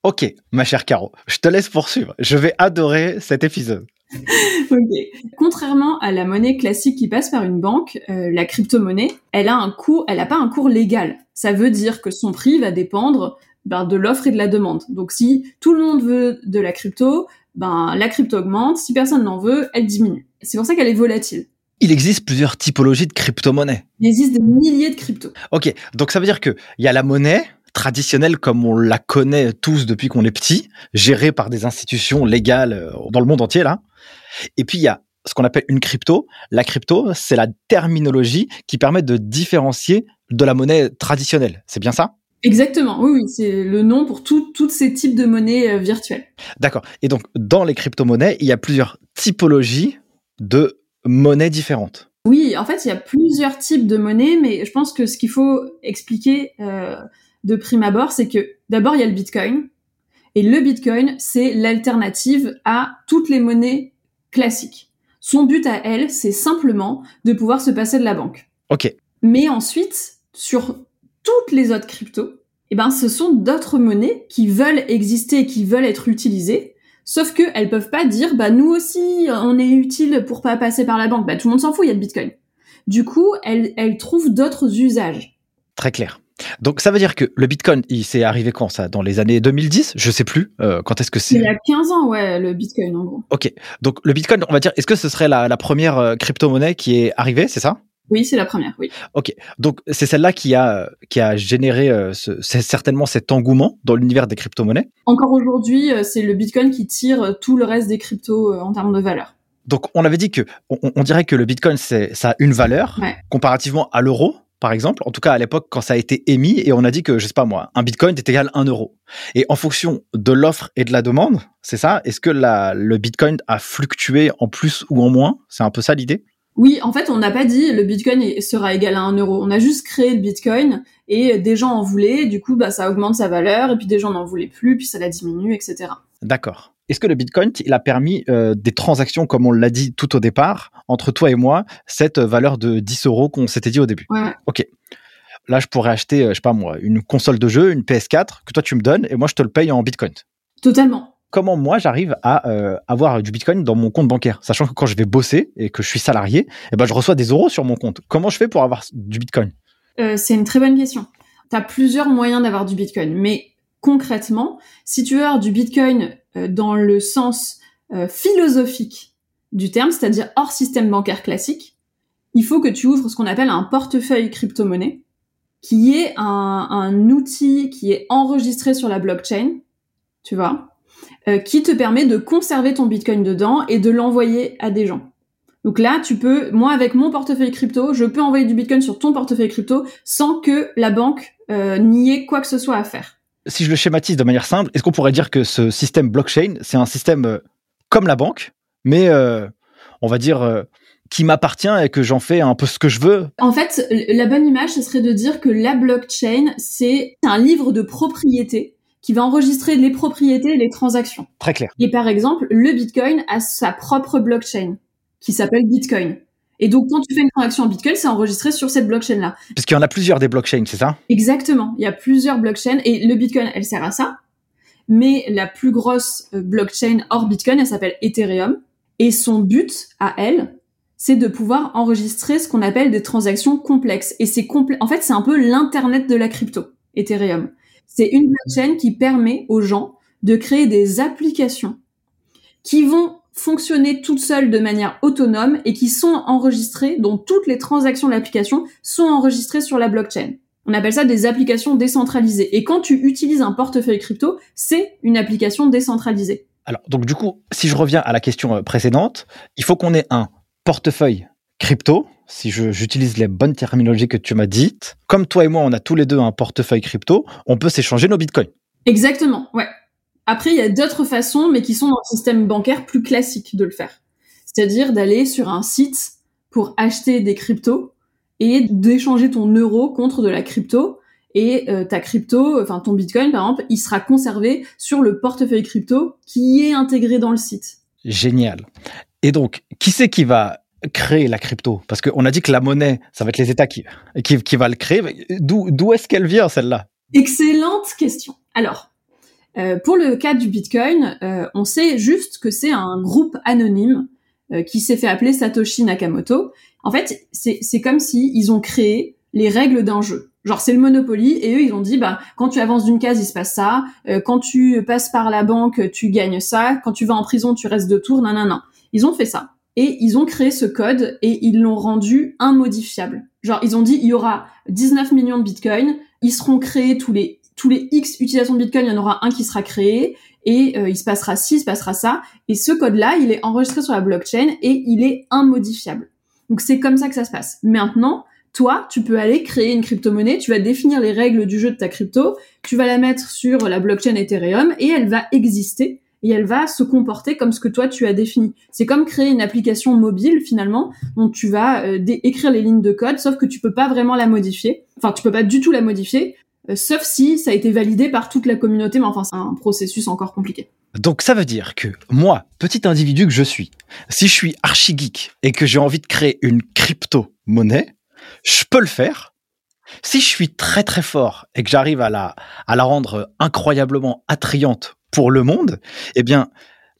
Ok, ma chère Caro, je te laisse poursuivre. Je vais adorer cet épisode. Contrairement à la monnaie classique qui passe par une banque, euh, la crypto-monnaie, elle a un cours, elle n'a pas un cours légal. Ça veut dire que son prix va dépendre ben, de l'offre et de la demande. Donc si tout le monde veut de la crypto, ben la crypto augmente. Si personne n'en veut, elle diminue. C'est pour ça qu'elle est volatile. Il existe plusieurs typologies de crypto-monnaies. Il existe des milliers de cryptos. Ok, donc ça veut dire que il y a la monnaie, traditionnelle comme on la connaît tous depuis qu'on est petit, gérée par des institutions légales euh, dans le monde entier là. Et puis il y a ce qu'on appelle une crypto. La crypto, c'est la terminologie qui permet de différencier de la monnaie traditionnelle. C'est bien ça? Exactement, oui, oui c'est le nom pour tous ces types de monnaies euh, virtuelles. D'accord. Et donc, dans les crypto-monnaies, il y a plusieurs typologies de monnaies différentes. Oui, en fait, il y a plusieurs types de monnaies, mais je pense que ce qu'il faut expliquer, euh, de prime abord, c'est que d'abord il y a le Bitcoin et le Bitcoin c'est l'alternative à toutes les monnaies classiques. Son but à elle, c'est simplement de pouvoir se passer de la banque. Ok. Mais ensuite, sur toutes les autres cryptos, eh ben, ce sont d'autres monnaies qui veulent exister, qui veulent être utilisées, sauf que elles peuvent pas dire, bah, nous aussi, on est utile pour pas passer par la banque. Bah, tout le monde s'en fout, il y a le Bitcoin. Du coup, elle, elle trouve d'autres usages. Très clair. Donc ça veut dire que le Bitcoin, il s'est arrivé quand ça? Dans les années 2010 Je sais plus. Euh, quand est-ce que c'est? Il y a 15 ans, ouais, le Bitcoin en gros. Ok. Donc le Bitcoin, on va dire, est-ce que ce serait la, la première euh, crypto-monnaie qui est arrivée, c'est ça? Oui, c'est la première, oui. Ok, donc c'est celle-là qui a qui a généré euh, ce, certainement cet engouement dans l'univers des crypto-monnaies? Encore aujourd'hui, euh, c'est le Bitcoin qui tire tout le reste des cryptos en termes de valeur. Donc on avait dit que on, on dirait que le Bitcoin c'est ça a une valeur comparativement à l'euro par exemple, en tout cas à l'époque quand ça a été émis, et on a dit que, je sais pas moi, un bitcoin est égal à un euro. Et en fonction de l'offre et de la demande, c'est ça Est-ce que la, le bitcoin a fluctué en plus ou en moins? C'est un peu ça l'idée? Oui, en fait, on n'a pas dit le Bitcoin sera égal à un euro. On a juste créé le Bitcoin et des gens en voulaient. Du coup, bah, ça augmente sa valeur et puis des gens n'en voulaient plus, puis ça la diminue, etc. D'accord. Est-ce que le Bitcoin, il a permis euh, des transactions, comme on l'a dit tout au départ, entre toi et moi, cette valeur de 10 euros qu'on s'était dit au début? Ouais. Ok. Là, je pourrais acheter, euh, je sais pas moi, une console de jeu, une PS4, que toi tu me donnes, et moi je te le paye en Bitcoin. Totalement. Comment moi j'arrive à euh, avoir du Bitcoin dans mon compte bancaire, sachant que quand je vais bosser et que je suis salarié, eh ben je reçois des euros sur mon compte. Comment je fais pour avoir du Bitcoin? C'est une très bonne question. Tu as plusieurs moyens d'avoir du Bitcoin, mais concrètement, si tu avoir du Bitcoin euh, dans le sens euh, philosophique du terme, c'est-à-dire hors système bancaire classique, il faut que tu ouvres ce qu'on appelle un portefeuille crypto-monnaie, qui est un, un, outil qui est enregistré sur la blockchain, tu vois, euh, qui te permet de conserver ton Bitcoin dedans et de l'envoyer à des gens. Donc là, tu peux, moi avec mon portefeuille crypto, je peux envoyer du Bitcoin sur ton portefeuille crypto sans que la banque euh, n'y ait quoi que ce soit à faire si je le schématise de manière simple, est-ce qu'on pourrait dire que ce système blockchain, c'est un système euh, comme la banque, mais euh, on va dire euh, qui m'appartient et que j'en fais un peu ce que je veux? En fait, la bonne image, ce serait de dire que la blockchain, c'est un livre de propriété qui va enregistrer les propriétés et les transactions. Très clair. Et par exemple, le Bitcoin a sa propre blockchain qui s'appelle Bitcoin. Et donc, quand tu fais une transaction en Bitcoin, c'est enregistré sur cette blockchain-là. Parce qu'il y en a plusieurs des blockchains, c'est ça? Exactement. Il y a plusieurs blockchains et le Bitcoin, elle sert à ça. Mais la plus grosse euh, blockchain hors Bitcoin, elle s'appelle Ethereum. Et son but à elle, c'est de pouvoir enregistrer ce qu'on appelle des transactions complexes. Et c'est compl en fait, c'est un peu l'internet de la crypto, Ethereum. C'est une blockchain qui permet aux gens de créer des applications qui vont fonctionner toutes seules de manière autonome et qui sont enregistrées, dont toutes les transactions de l'application sont enregistrées sur la blockchain. On appelle ça des applications décentralisées. Et quand tu utilises un portefeuille crypto, c'est une application décentralisée. Alors, donc du coup, si je reviens à la question euh, précédente, il faut qu'on ait un portefeuille crypto, si j'utilise les bonnes terminologies que tu m'as dites. Comme toi et moi, on a tous les deux un portefeuille crypto, on peut s'échanger nos bitcoins. Exactement, ouais. Après, il y a d'autres façons, mais qui sont dans le système bancaire plus classique de le faire. C'est-à-dire d'aller sur un site pour acheter des cryptos et d'échanger ton euro contre de la crypto. Et euh, ta crypto, enfin ton bitcoin par exemple, il sera conservé sur le portefeuille crypto qui est intégré dans le site. Génial. Et donc, qui c'est qui va créer la crypto? Parce qu'on a dit que la monnaie, ça va être les États qui, qui, qui va le créer. D'où est-ce qu'elle vient celle-là? Excellente question. Alors, euh, pour le cas du Bitcoin, euh, on sait juste que c'est un groupe anonyme euh, qui s'est fait appeler Satoshi Nakamoto. En fait, c'est comme si ils ont créé les règles d'un jeu. Genre c'est le Monopoly et eux ils ont dit bah quand tu avances d'une case il se passe ça, quand tu passes par la banque tu gagnes ça, quand tu vas en prison tu restes deux tours, non non non. Ils ont fait ça et ils ont créé ce code et ils l'ont rendu immodifiable. Genre ils ont dit il y aura 19 millions de bitcoins, ils seront créés tous les tous les X utilisations de Bitcoin, il y en aura un qui sera créé et euh, il se passera ci, il se passera ça. Et ce code-là, il est enregistré sur la blockchain et il est immodifiable. Donc c'est comme ça que ça se passe. Maintenant, toi, tu peux aller créer une crypto-monnaie, tu vas définir les règles du jeu de ta crypto, tu vas la mettre sur la blockchain Ethereum et elle va exister et elle va se comporter comme ce que toi tu as défini. C'est comme créer une application mobile finalement, dont tu vas euh, écrire les lignes de code, sauf que tu peux pas vraiment la modifier. Enfin, tu peux pas du tout la modifier. Euh, sauf si ça a été validé par toute la communauté, mais enfin c'est un processus encore compliqué. Donc ça veut dire que moi, petit individu que je suis, si je suis archi geek et que j'ai envie de créer une crypto-monnaie, je peux le faire. Si je suis très très fort et que j'arrive à la, rendre incroyablement attrayante pour le monde, eh bien,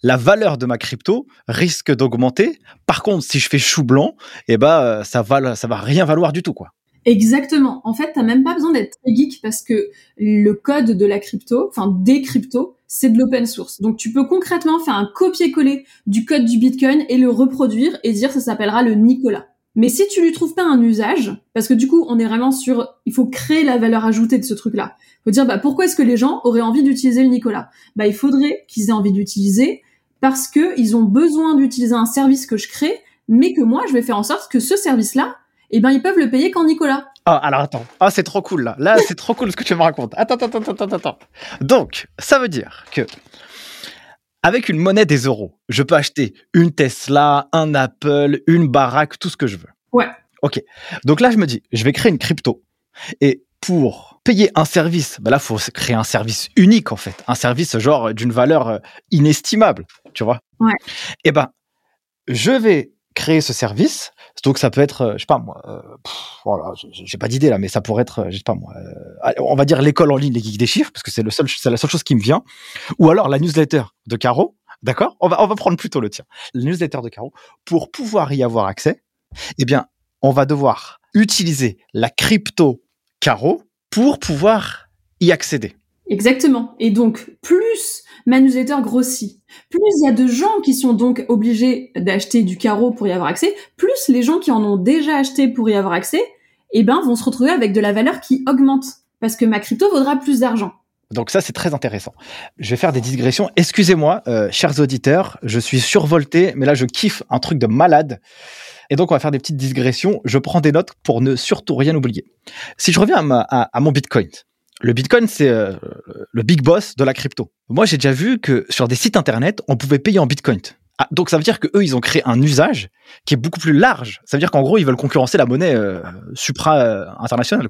la valeur de ma crypto risque d'augmenter. Par contre, si je fais chou blanc, eh ben, ça va, ça va rien valoir du tout, quoi. Exactement. En fait, t'as même pas besoin d'être très geek parce que le code de la crypto, enfin des cryptos, c'est de l'open source. Donc tu peux concrètement faire un copier-coller du code du Bitcoin et le reproduire et dire ça s'appellera le Nicolas. Mais si tu lui trouves pas un usage, parce que du coup on est vraiment sur, il faut créer la valeur ajoutée de ce truc-là. Il faut dire bah pourquoi est-ce que les gens auraient envie d'utiliser le Nicolas? Bah il faudrait qu'ils aient envie d'utiliser parce que ils ont besoin d'utiliser un service que je crée, mais que moi je vais faire en sorte que ce service-là, eh ben ils peuvent le payer qu'en Nicolas. Ah, alors attends. Ah, c'est trop cool là. Là, c'est trop cool ce que tu me racontes. Attends, attends, attends, attends, attends. Donc, ça veut dire que avec une monnaie des euros, je peux acheter une Tesla, un Apple, une baraque, tout ce que je veux. Ouais. Ok. Donc là, je me dis, je vais créer une crypto. Et pour payer un service, ben là, faut créer un service unique en fait, un service genre d'une valeur euh, inestimable, tu vois. Ouais. Et eh ben, je vais créer ce service. Donc ça peut être, euh, je sais pas moi, euh, voilà, j'ai pas d'idée là, mais ça pourrait être, euh, je sais pas moi, on va dire l'école en ligne, les geeks des chiffres, parce que c'est le seul, c'est la seule chose qui me vient, ou alors la newsletter de Caro, d'accord? On va, on va prendre plutôt le tien, la newsletter de Caro. Pour pouvoir y avoir accès, eh bien, on va devoir utiliser la crypto Caro pour pouvoir y accéder. Exactement. Et donc, plus ma newsletter grossit, plus il y a de gens qui sont donc obligés d'acheter du carreau pour y avoir accès, plus les gens qui en ont déjà acheté pour y avoir accès, eh ben, vont se retrouver avec de la valeur qui augmente. Parce que ma crypto vaudra plus d'argent. Donc ça, c'est très intéressant. Je vais faire des digressions. Excusez-moi, euh, chers auditeurs, je suis survolté, mais là, je kiffe un truc de malade. Et donc, on va faire des petites digressions. Je prends des notes pour ne surtout rien oublier. Si je reviens à mon Bitcoin, le Bitcoin, c'est euh, le big boss de la crypto. Moi, j'ai déjà vu que sur des sites internet, on pouvait payer en Bitcoin. Ah, donc ça veut dire que eux, ils ont créé un usage qui est beaucoup plus large. Ça veut dire qu'en gros, ils veulent concurrencer la monnaie euh, supra euh,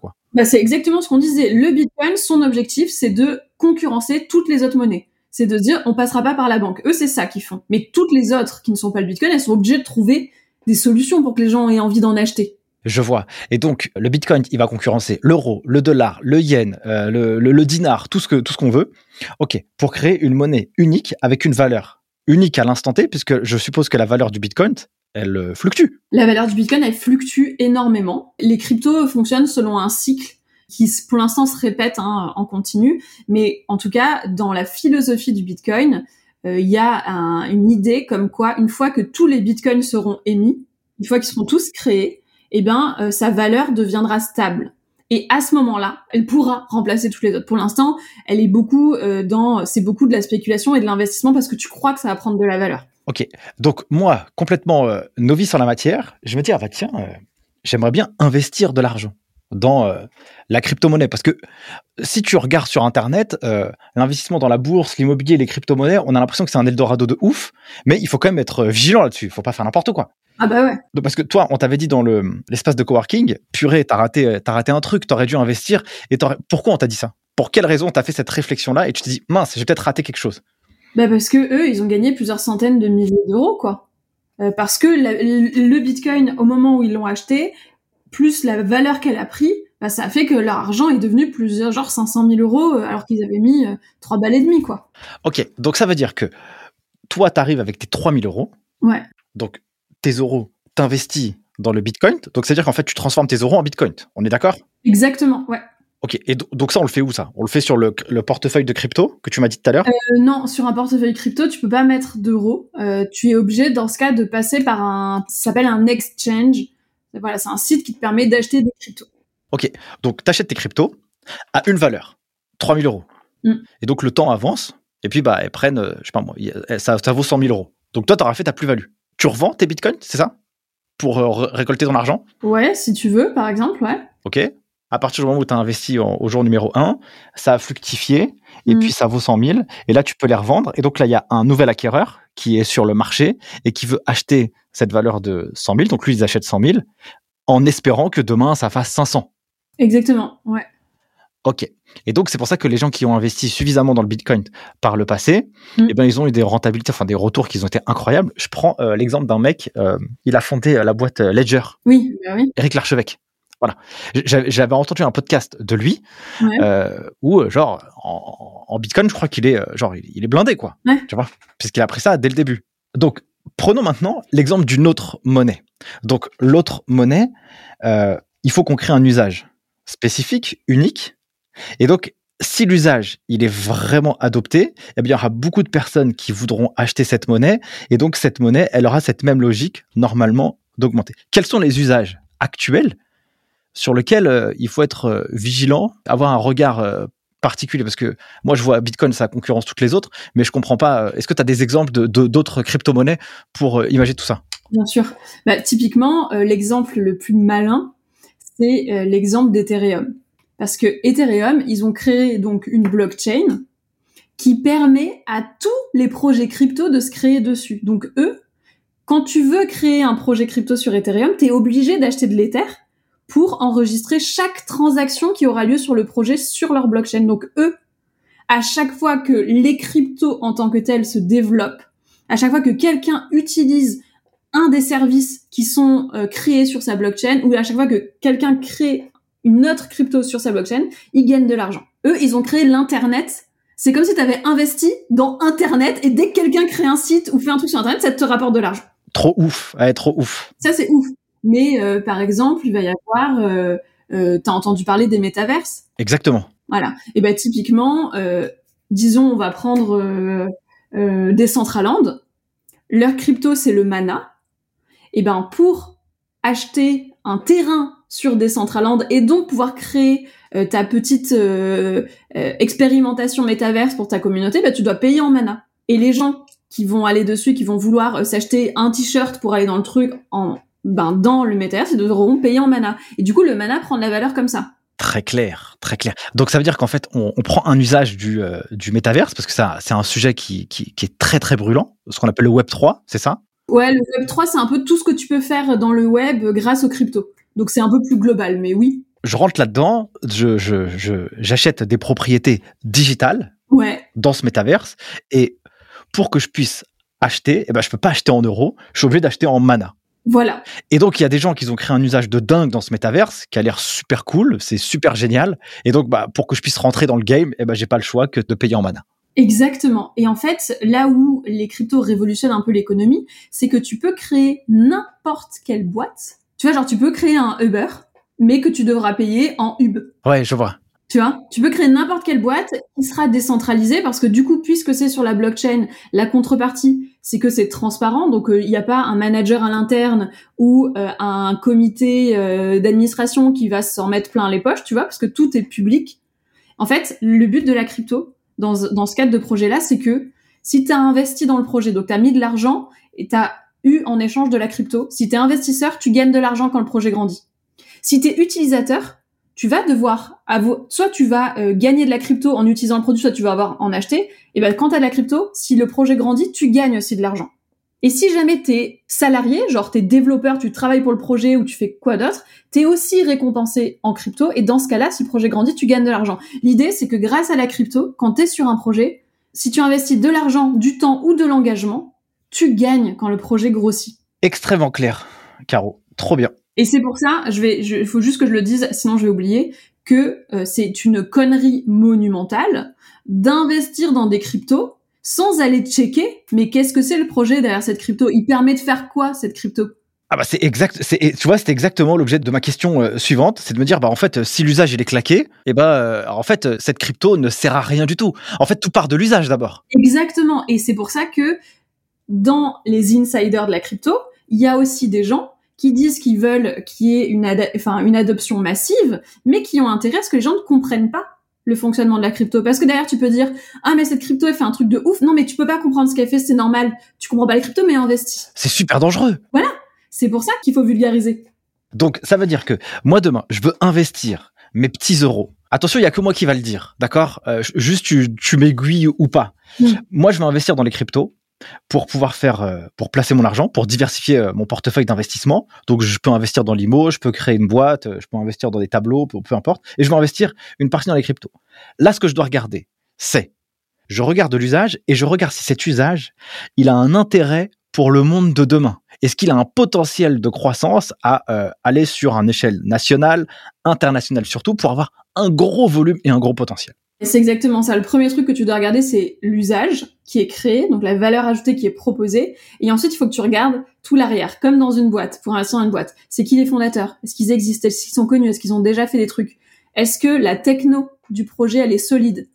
quoi. Bah, c'est exactement ce qu'on disait. Le Bitcoin, son objectif, c'est de concurrencer toutes les autres monnaies. C'est de dire, on passera pas par la banque. Eux, c'est ça qu'ils font. Mais toutes les autres qui ne sont pas le Bitcoin, elles sont obligées de trouver des solutions pour que les gens aient envie d'en acheter. Je vois. Et donc, le Bitcoin, il va concurrencer l'euro, le dollar, le yen, euh, le, dinar, tout ce que tout ce qu'on veut. Ok, pour créer une monnaie unique avec une valeur unique à l'instant T, puisque je suppose que la valeur du Bitcoin, elle euh, fluctue. La valeur du Bitcoin, elle fluctue énormément. Les cryptos fonctionnent selon un cycle qui, pour l'instant, se répète hein, en continu. Mais en tout cas, dans la philosophie du Bitcoin, euh, il y a une idée comme quoi, une fois que tous les Bitcoins seront émis, une fois qu'ils seront tous créés, eh ben euh, sa valeur deviendra stable. Et à ce moment-là, elle pourra remplacer toutes les autres. Pour l'instant, elle est beaucoup euh, dans, c'est beaucoup de la spéculation et de l'investissement parce que tu crois que ça va prendre de la valeur. Ok. Donc moi, complètement euh, novice en la matière, je me dis ah bah tiens, j'aimerais bien investir de l'argent dans la crypto-monnaie parce que si tu regardes sur internet l'investissement dans la bourse, l'immobilier, les crypto-monnaies, on a l'impression que c'est un eldorado de ouf, mais il faut quand même être vigilant là-dessus, il faut pas faire n'importe quoi. Ah bah ouais. Parce que toi, on t'avait dit dans le l'espace de coworking, purée, t'as raté, t'as raté un truc, t'aurais dû investir. Et pourquoi on t'a dit ça? Pour quelle raison t'as fait cette réflexion-là et tu te dis mince, j'ai peut-être raté quelque chose? Bah parce que eux, ils ont gagné plusieurs centaines de milliers d'euros, quoi. Euh, parce que le Bitcoin, au moment où ils l'ont acheté, plus la valeur qu'elle a pris, bah, ça a fait que leur argent est devenu plusieurs, genre 500 000 euros, euh, alors qu'ils avaient mis euh, trois 3 balles et demi, quoi. Ok, donc ça veut dire que toi, t'arrives avec tes 3000 euros. Ouais. Donc tes euros, t'investis dans le Bitcoin. Donc, c'est-à-dire qu'en fait, tu transformes tes euros en Bitcoin. On est d'accord? Exactement, ouais. Ok, et donc ça, on le fait où ça? On le fait sur le, portefeuille de crypto que tu m'as dit tout à l'heure? Euh, Non, sur un portefeuille crypto, tu peux pas mettre d'euros. Euh, tu es obligé, dans ce cas, de passer par un, ça s'appelle un exchange. Voilà, c'est un site qui te permet d'acheter des cryptos. Ok, donc tu achètes tes cryptos à une valeur, 3000 euros. Mm. Et donc le temps avance, et puis bah elles prennent, euh, je sais pas moi, ça, ça vaut 100 000 euros. Donc toi, tu auras fait ta plus-value tu revends tes bitcoins, c'est ça? Pour euh, récolter ton argent? Ouais, si tu veux, par exemple, ouais. Ok. À partir du moment où tu as investi au jour numéro 1, ça a fructifié et mm. puis ça vaut 100 000. Et là, tu peux les revendre. Et donc là, il y a un nouvel acquéreur qui est sur le marché et qui veut acheter cette valeur de 100 000. Donc lui, ils achètent 100 000 en espérant que demain, ça fasse 500. Exactement, ouais. Ok. Et donc, c'est pour ça que les gens qui ont investi suffisamment dans le Bitcoin par le passé, mm. eh ben, ils ont eu des rentabilités, enfin des retours qui ont été incroyables. Je prends euh, l'exemple d'un mec, euh, il a fondé euh, la boîte Ledger. Oui, bah oui. Eric Larchevêque. Voilà. J'avais entendu un podcast de lui où, genre, en, Bitcoin, je crois qu'il est, genre, il, est blindé, quoi. Tu vois, puisqu'il a pris ça dès le début. Donc, prenons maintenant l'exemple d'une autre monnaie. Donc, l'autre monnaie, il faut qu'on crée un usage spécifique, unique. Et donc, si l'usage il est vraiment adopté, eh bien il y aura beaucoup de personnes qui voudront acheter cette monnaie et donc cette monnaie elle aura cette même logique normalement d'augmenter. Quels sont les usages actuels sur lesquels euh, il faut être euh, vigilant, avoir un regard euh, particulier? Parce que moi je vois Bitcoin ça concurrence toutes les autres mais je comprends pas est-ce que tu as des exemples de d'autres crypto-monnaies pour imaginer tout ça? Bien sûr. Bah, typiquement l'exemple le plus malin c'est l'exemple d'Ethereum parce que Ethereum, ils ont créé donc une blockchain qui permet à tous les projets crypto de se créer dessus. Donc eux, quand tu veux créer un projet crypto sur Ethereum, tu es obligé d'acheter de l'Ether pour enregistrer chaque transaction qui aura lieu sur le projet sur leur blockchain. Donc eux, à chaque fois que les cryptos en tant que tels se développent, à chaque fois que quelqu'un utilise un des services qui sont euh, créés sur sa blockchain, ou à chaque fois que quelqu'un crée une autre crypto sur sa blockchain, ils gagnent de l'argent. Eux, ils ont créé l'Internet. C'est comme si tu avais investi dans Internet et dès que quelqu'un crée un site ou fait un truc sur Internet, ça te rapporte de l'argent. Trop ouf, ouais, trop ouf. Ça, c'est ouf. Mais euh, par exemple, il va y avoir, euh, euh, t'as entendu parler des métaverses? Exactement. Voilà. Et ben typiquement, euh, disons, on va prendre euh, euh, Decentraland. Leur crypto, c'est le mana. Et ben pour acheter un terrain sur Decentraland et donc pouvoir créer euh, ta petite euh, euh, expérimentation métaverse pour ta communauté, bah, tu dois payer en mana. Et les gens qui vont aller dessus, qui vont vouloir s'acheter un t-shirt pour aller dans le truc en ben dans le métaverse, ils devront payer en mana. Et du coup, le mana prend de la valeur comme ça. Très clair, très clair. Donc ça veut dire qu'en fait, on, on, prend un usage du, du métaverse, parce que ça, c'est un sujet qui, qui, qui, est très très brûlant, ce qu'on appelle le Web 3, c'est ça? Ouais, le Web 3, c'est un peu tout ce que tu peux faire dans le web grâce aux crypto. Donc c'est un peu plus global, mais oui. Je rentre là-dedans, je, je, j'achète des propriétés digitales ouais. dans ce métaverse, et pour que je puisse acheter, eh ben, je peux pas acheter en euros, je suis obligé d'acheter en mana. Voilà. Et donc, il y a des gens qui ont créé un usage de dingue dans ce métaverse, qui a l'air super cool, c'est super génial. Et donc, bah, pour que je puisse rentrer dans le game, eh ben, j'ai pas le choix que de payer en mana. Exactement. Et en fait, là où les cryptos révolutionnent un peu l'économie, c'est que tu peux créer n'importe quelle boîte tu vois, genre, tu peux créer un Uber, mais que tu devras payer en Ub. Ouais, je vois. Tu vois, tu peux créer n'importe quelle boîte qui sera décentralisée parce que du coup, puisque c'est sur la blockchain, la contrepartie, c'est que c'est transparent. Donc, euh, il n'y a pas un manager à l'interne ou euh, un comité euh, d'administration qui va s'en mettre plein les poches, tu vois, parce que tout est public. En fait, le but de la crypto, dans, dans ce cadre de projet-là, c'est que si tu as investi dans le projet, donc tu as mis de l'argent et tu as en échange de la crypto. Si tu es investisseur, tu gagnes de l'argent quand le projet grandit. Si tu es utilisateur, tu vas devoir soit tu vas euh, gagner de la crypto en utilisant le produit, soit tu vas avoir en acheter. Et ben quand tu de la crypto, si le projet grandit, tu gagnes aussi de l'argent. Et si jamais tu es salarié, genre tu es développeur, tu travailles pour le projet ou tu fais quoi d'autre, tu es aussi récompensé en crypto et dans ce cas-là, si le projet grandit, tu gagnes de l'argent. L'idée c'est que grâce à la crypto, quand tu es sur un projet, si tu investis de l'argent, du temps ou de l'engagement, tu gagnes quand le projet grossit. Extrêmement clair, Caro. Trop bien. Et c'est pour ça, je vais, il faut juste que je le dise, sinon je vais oublier, que euh, c'est une connerie monumentale d'investir dans des cryptos sans aller checker, mais qu'est-ce que c'est le projet derrière cette crypto? Il permet de faire quoi cette crypto? Ah bah c'est exact, c'est tu vois c'est exactement l'objet de ma question euh, suivante, c'est de me dire bah en fait si l'usage il est claqué, et eh bah euh, en fait cette crypto ne sert à rien du tout. En fait tout part de l'usage d'abord. Exactement et c'est pour ça que dans les insiders de la crypto, il y a aussi des gens qui disent qu'ils veulent qu'il y ait une, enfin, une adoption massive, mais qui ont intérêt à ce que les gens ne comprennent pas le fonctionnement de la crypto. Parce que derrière, tu peux dire, ah, mais cette crypto, elle fait un truc de ouf. Non, mais tu peux pas comprendre ce qu'elle fait, c'est normal. Tu comprends pas la crypto, mais investis. C'est super dangereux. Voilà. C'est pour ça qu'il faut vulgariser. Donc, ça veut dire que moi, demain, je veux investir mes petits euros. Attention, il y a que moi qui va le dire, d'accord? Euh, Juste, tu, tu m'aiguilles ou pas. Moi, je vais investir dans les cryptos pour pouvoir faire, euh, pour placer mon argent, pour diversifier euh, mon portefeuille d'investissement. Donc, je peux investir dans l'IMO, je peux créer une boîte, euh, je peux investir dans des tableaux, peu, importe, et je vais investir une partie dans les cryptos. Là, ce que je dois regarder, c'est, je regarde l'usage et je regarde si cet usage, il a un intérêt pour le monde de demain. est-ce qu'il a un potentiel de croissance à aller sur une échelle nationale, internationale surtout, pour avoir un gros volume et un gros potentiel? C'est exactement ça. Le premier truc que tu dois regarder, c'est l'usage qui est créé, donc la valeur ajoutée qui est proposée. Et ensuite, il faut que tu regardes tout l'arrière, comme dans une boîte, pour dans une boîte. C'est qui les fondateurs? Est-ce qu'ils existent? Est-ce qu'ils sont connus? Est-ce qu'ils ont déjà fait des trucs? Est-ce que la techno du projet, elle est solide?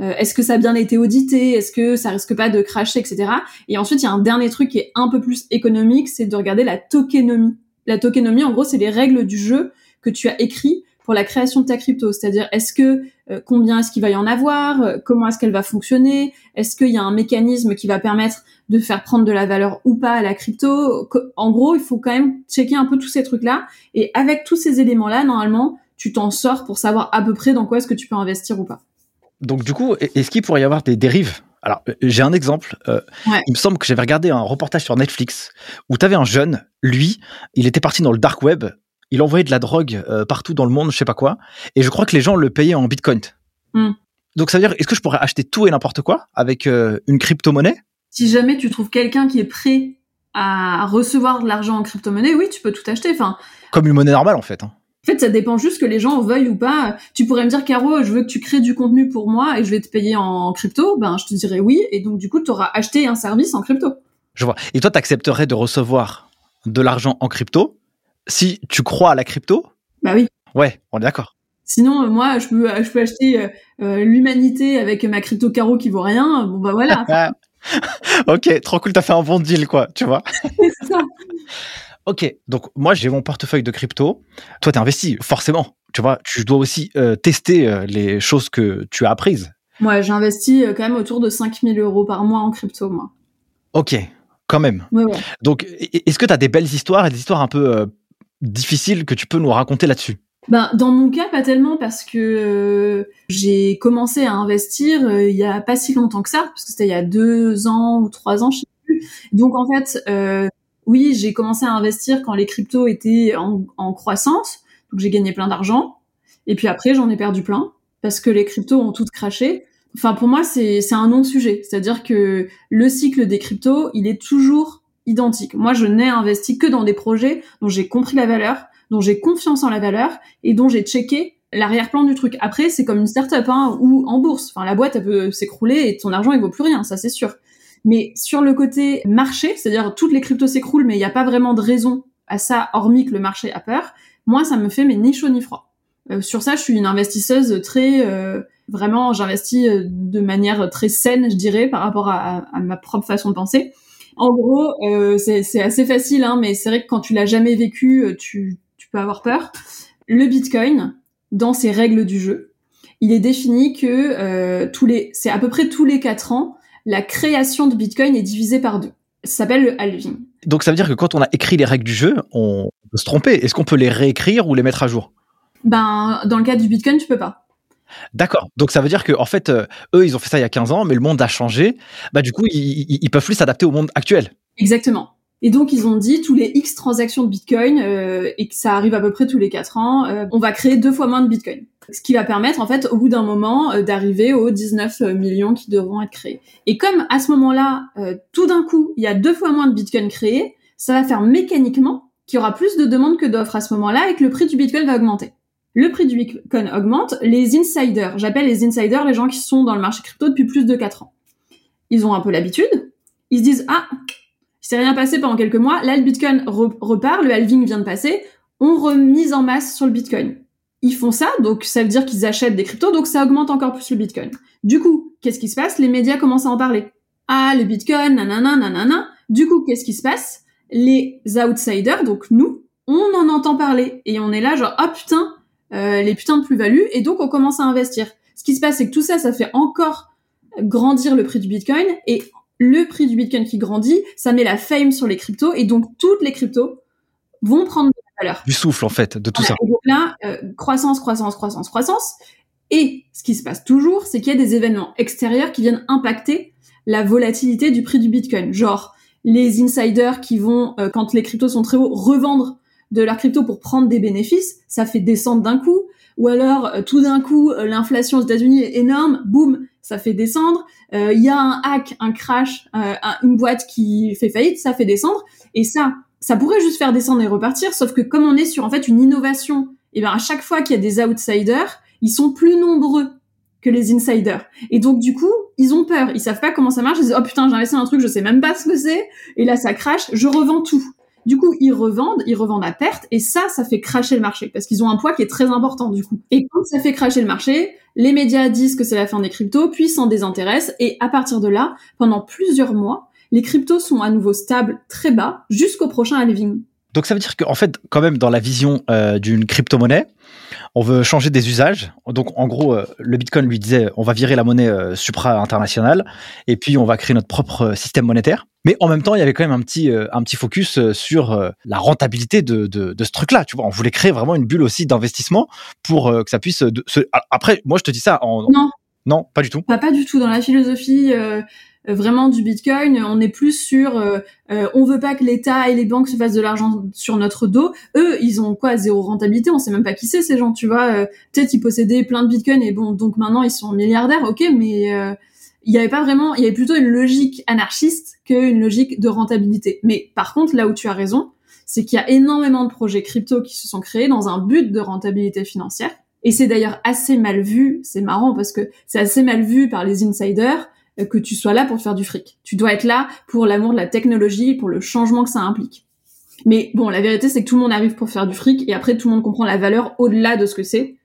Euh, Est-ce que ça a bien été audité? Est-ce que ça risque pas de cracher, etc. Et ensuite, il y a un dernier truc qui est un peu plus économique, c'est de regarder la tokenomie. La tokenomie, en gros, c'est les règles du jeu que tu as écrit pour la création de ta crypto. C'est-à-dire, est-ce que euh, combien est-ce qu'il va y en avoir euh, Comment est-ce qu'elle va fonctionner Est-ce qu'il y a un mécanisme qui va permettre de faire prendre de la valeur ou pas à la crypto? En gros, il faut quand même checker un peu tous ces trucs-là. Et avec tous ces éléments-là, normalement, tu t'en sors pour savoir à peu près dans quoi est-ce que tu peux investir ou pas. Donc du coup, est-ce qu'il pourrait y avoir des dérives? Alors, euh, j'ai un exemple. Il me semble que j'avais regardé un reportage sur Netflix où tu avais un jeune, lui, il était parti dans le dark web il envoyait de la drogue euh, partout dans le monde, je sais pas quoi. Et je crois que les gens le payaient en bitcoin. Hmm. Donc ça veut dire, est-ce que je pourrais acheter tout et n'importe quoi avec euh, une crypto-monnaie? Si jamais tu trouves quelqu'un qui est prêt à recevoir de l'argent en crypto-monnaie, oui, tu peux tout acheter. Enfin, Comme une monnaie normale en fait. Hein. En fait, ça dépend juste que les gens veuillent ou pas. Tu pourrais me dire, Caro, je veux que tu crées du contenu pour moi et je vais te payer en crypto. Ben, je te dirais oui. Et donc, du coup, tu auras acheté un service en crypto. Je vois. Et toi, tu accepterais de recevoir de l'argent en crypto si tu crois à la crypto. Bah oui. Ouais, on est d'accord. Sinon, euh, moi, je peux, je peux acheter euh, l'humanité avec ma crypto caro qui vaut rien. Bon bah voilà. ok, trop cool, t'as fait un bon deal, quoi, tu vois. C'est ça. Ok, donc moi j'ai mon portefeuille de crypto. Toi, t'es investi, forcément. Tu vois, tu dois aussi euh, tester les choses que tu as apprises. Moi, j'ai investi quand même autour de 5000 euros par mois en crypto, moi. Ok, quand même. Ouais, ouais. Donc, est-ce que tu as des belles histoires et des histoires un peu difficile que tu peux nous raconter là-dessus ben, dans mon cas, pas tellement parce que euh, j'ai commencé à investir euh, il y a pas si longtemps que ça, parce que c'était il y a deux ans ou trois ans, je sais plus. Donc en fait, euh, oui, j'ai commencé à investir quand les cryptos étaient en, croissance, donc j'ai gagné plein d'argent. Et puis après, j'en ai perdu plein parce que les cryptos ont toutes craché. Enfin, pour moi, c'est c'est un non-sujet, c'est-à-dire que le cycle des cryptos, il est toujours identique. Moi, je n'ai investi que dans des projets dont j'ai compris la valeur, dont j'ai confiance en la valeur et dont j'ai checké l'arrière-plan du truc. Après, c'est comme une startup hein, ou en bourse. Enfin, la boîte, elle peut s'écrouler et ton argent, il vaut plus rien, ça c'est sûr. Mais sur le côté marché, c'est-à-dire toutes les cryptos s'écroulent, mais il n'y a pas vraiment de raison à ça, hormis que le marché a peur. Moi, ça me fait mais ni chaud ni froid. Euh, sur ça, je suis une investisseuse très euh, vraiment, j'investis euh, de manière très saine, je dirais, par rapport à, à ma propre façon de penser. En gros, euh, c'est assez facile, hein, mais c'est vrai que quand tu l'as jamais vécu, euh, tu, tu peux avoir peur. Le Bitcoin, dans ses règles du jeu, il est défini que euh, tous les, c'est à peu près tous les quatre ans, la création de Bitcoin est divisée par deux. Ça s'appelle le halving. Donc ça veut dire que quand on a écrit les règles du jeu, on peut se tromper. Est-ce qu'on peut les réécrire ou les mettre à jour? Ben, dans le cas du Bitcoin, tu peux pas. D'accord. Donc ça veut dire que en fait, euh, eux, ils ont fait ça il y a 15 ans, mais le monde a changé. Bah du coup, ils, peuvent plus s'adapter au monde actuel. Exactement. Et donc ils ont dit tous les X transactions de Bitcoin euh, et que ça arrive à peu près tous les 4 ans, euh, on va créer deux fois moins de Bitcoin. Ce qui va permettre en fait au bout d'un moment d'arriver aux 19 millions qui devront être créés. Et comme à ce moment-là, tout d'un coup, il y a deux fois moins de Bitcoin créés, ça va faire mécaniquement qu'il y aura plus de demandes que d'offres à ce moment-là et que le prix du Bitcoin va augmenter le prix du Bitcoin augmente, les insiders, j'appelle les insiders les gens qui sont dans le marché crypto depuis plus de 4 ans. Ils ont un peu l'habitude, ils se disent ah, il s'est rien passé pendant quelques mois, là le Bitcoin repart, le halving vient de passer, on remise en masse sur le Bitcoin. Ils font ça, donc ça veut dire qu'ils achètent des cryptos, donc ça augmente encore plus le Bitcoin. Du coup, qu'est-ce qui se passe? Les médias commencent à en parler. Ah, le Bitcoin, nanana, nanana. Du coup, qu'est-ce qui se passe? Les outsiders, donc nous, on en entend parler et on est là genre ah putain, euh, les putains de plus-values, et donc on commence à investir. Ce qui se passe, c'est que tout ça, ça fait encore grandir le prix du Bitcoin, et le prix du Bitcoin qui grandit, ça met la fame sur les cryptos, et donc toutes les cryptos vont prendre de la valeur. Du souffle, en fait, de tout ça. Et donc là, euh, croissance, croissance, croissance, croissance. Et ce qui se passe toujours, c'est qu'il y a des événements extérieurs qui viennent impacter la volatilité du prix du Bitcoin. Genre, les insiders qui vont, euh, quand les cryptos sont très hauts, revendre de leur crypto pour prendre des bénéfices, ça fait descendre d'un coup. Ou alors, euh, tout d'un coup, euh, l'inflation aux États-Unis est énorme, boum, ça fait descendre. Il y a un hack, un crash, une boîte qui fait faillite, ça fait descendre. Et ça, ça pourrait juste faire descendre et repartir, sauf que comme on est sur en fait une innovation, et bien à chaque fois qu'il y a des outsiders, ils sont plus nombreux que les insiders. Et donc du coup, ils ont peur, ils savent pas comment ça marche, ils disent oh putain j'ai investi un truc, je sais même pas ce que c'est, et là ça crache, je revends tout. Du coup, ils revendent, ils revendent à perte, et ça, ça fait cracher le marché, parce qu'ils ont un poids qui est très important du coup. Et quand ça fait cracher le marché, les médias disent que c'est la fin des cryptos, puis s'en désintéressent, et à partir de là, pendant plusieurs mois, les cryptos sont à nouveau stables très bas jusqu'au prochain halving. Donc ça veut dire qu'en fait, quand même, dans la vision euh, d'une crypto-monnaie, on veut changer des usages. Donc en gros, euh, le Bitcoin lui disait, on va virer la monnaie euh, supra-internationale et puis on va créer notre propre système monétaire. Mais en même temps, il y avait quand même un petit, un petit focus sur la rentabilité de, ce truc-là. Tu vois, on voulait créer vraiment une bulle aussi d'investissement pour que ça puisse. Après, moi, je te dis ça en. Non. Non, pas du tout. Pas, du tout. Dans la philosophie euh, vraiment du Bitcoin. On est plus sur, euh, euh, on veut pas que l'État et les banques se fassent de l'argent sur notre dos. Eux, ils ont quoi Zéro rentabilité? On sait même pas qui c'est ces gens. Tu vois, euh, peut-être ils possédaient plein de Bitcoin et bon, donc maintenant ils sont milliardaires. Ok, mais il y avait pas vraiment, il y avait plutôt une logique anarchiste qu'une logique de rentabilité. Mais par contre, là où tu as raison, c'est qu'il y a énormément de projets crypto qui se sont créés dans un but de rentabilité financière. Et c'est d'ailleurs assez mal vu, c'est marrant parce que c'est assez mal vu par les insiders, euh, que tu sois là pour faire du fric. Tu dois être là pour l'amour de la technologie, pour le changement que ça implique. Mais bon, la vérité, c'est que tout le monde arrive pour faire du fric et après, tout le monde comprend la valeur au-delà de ce que c'est.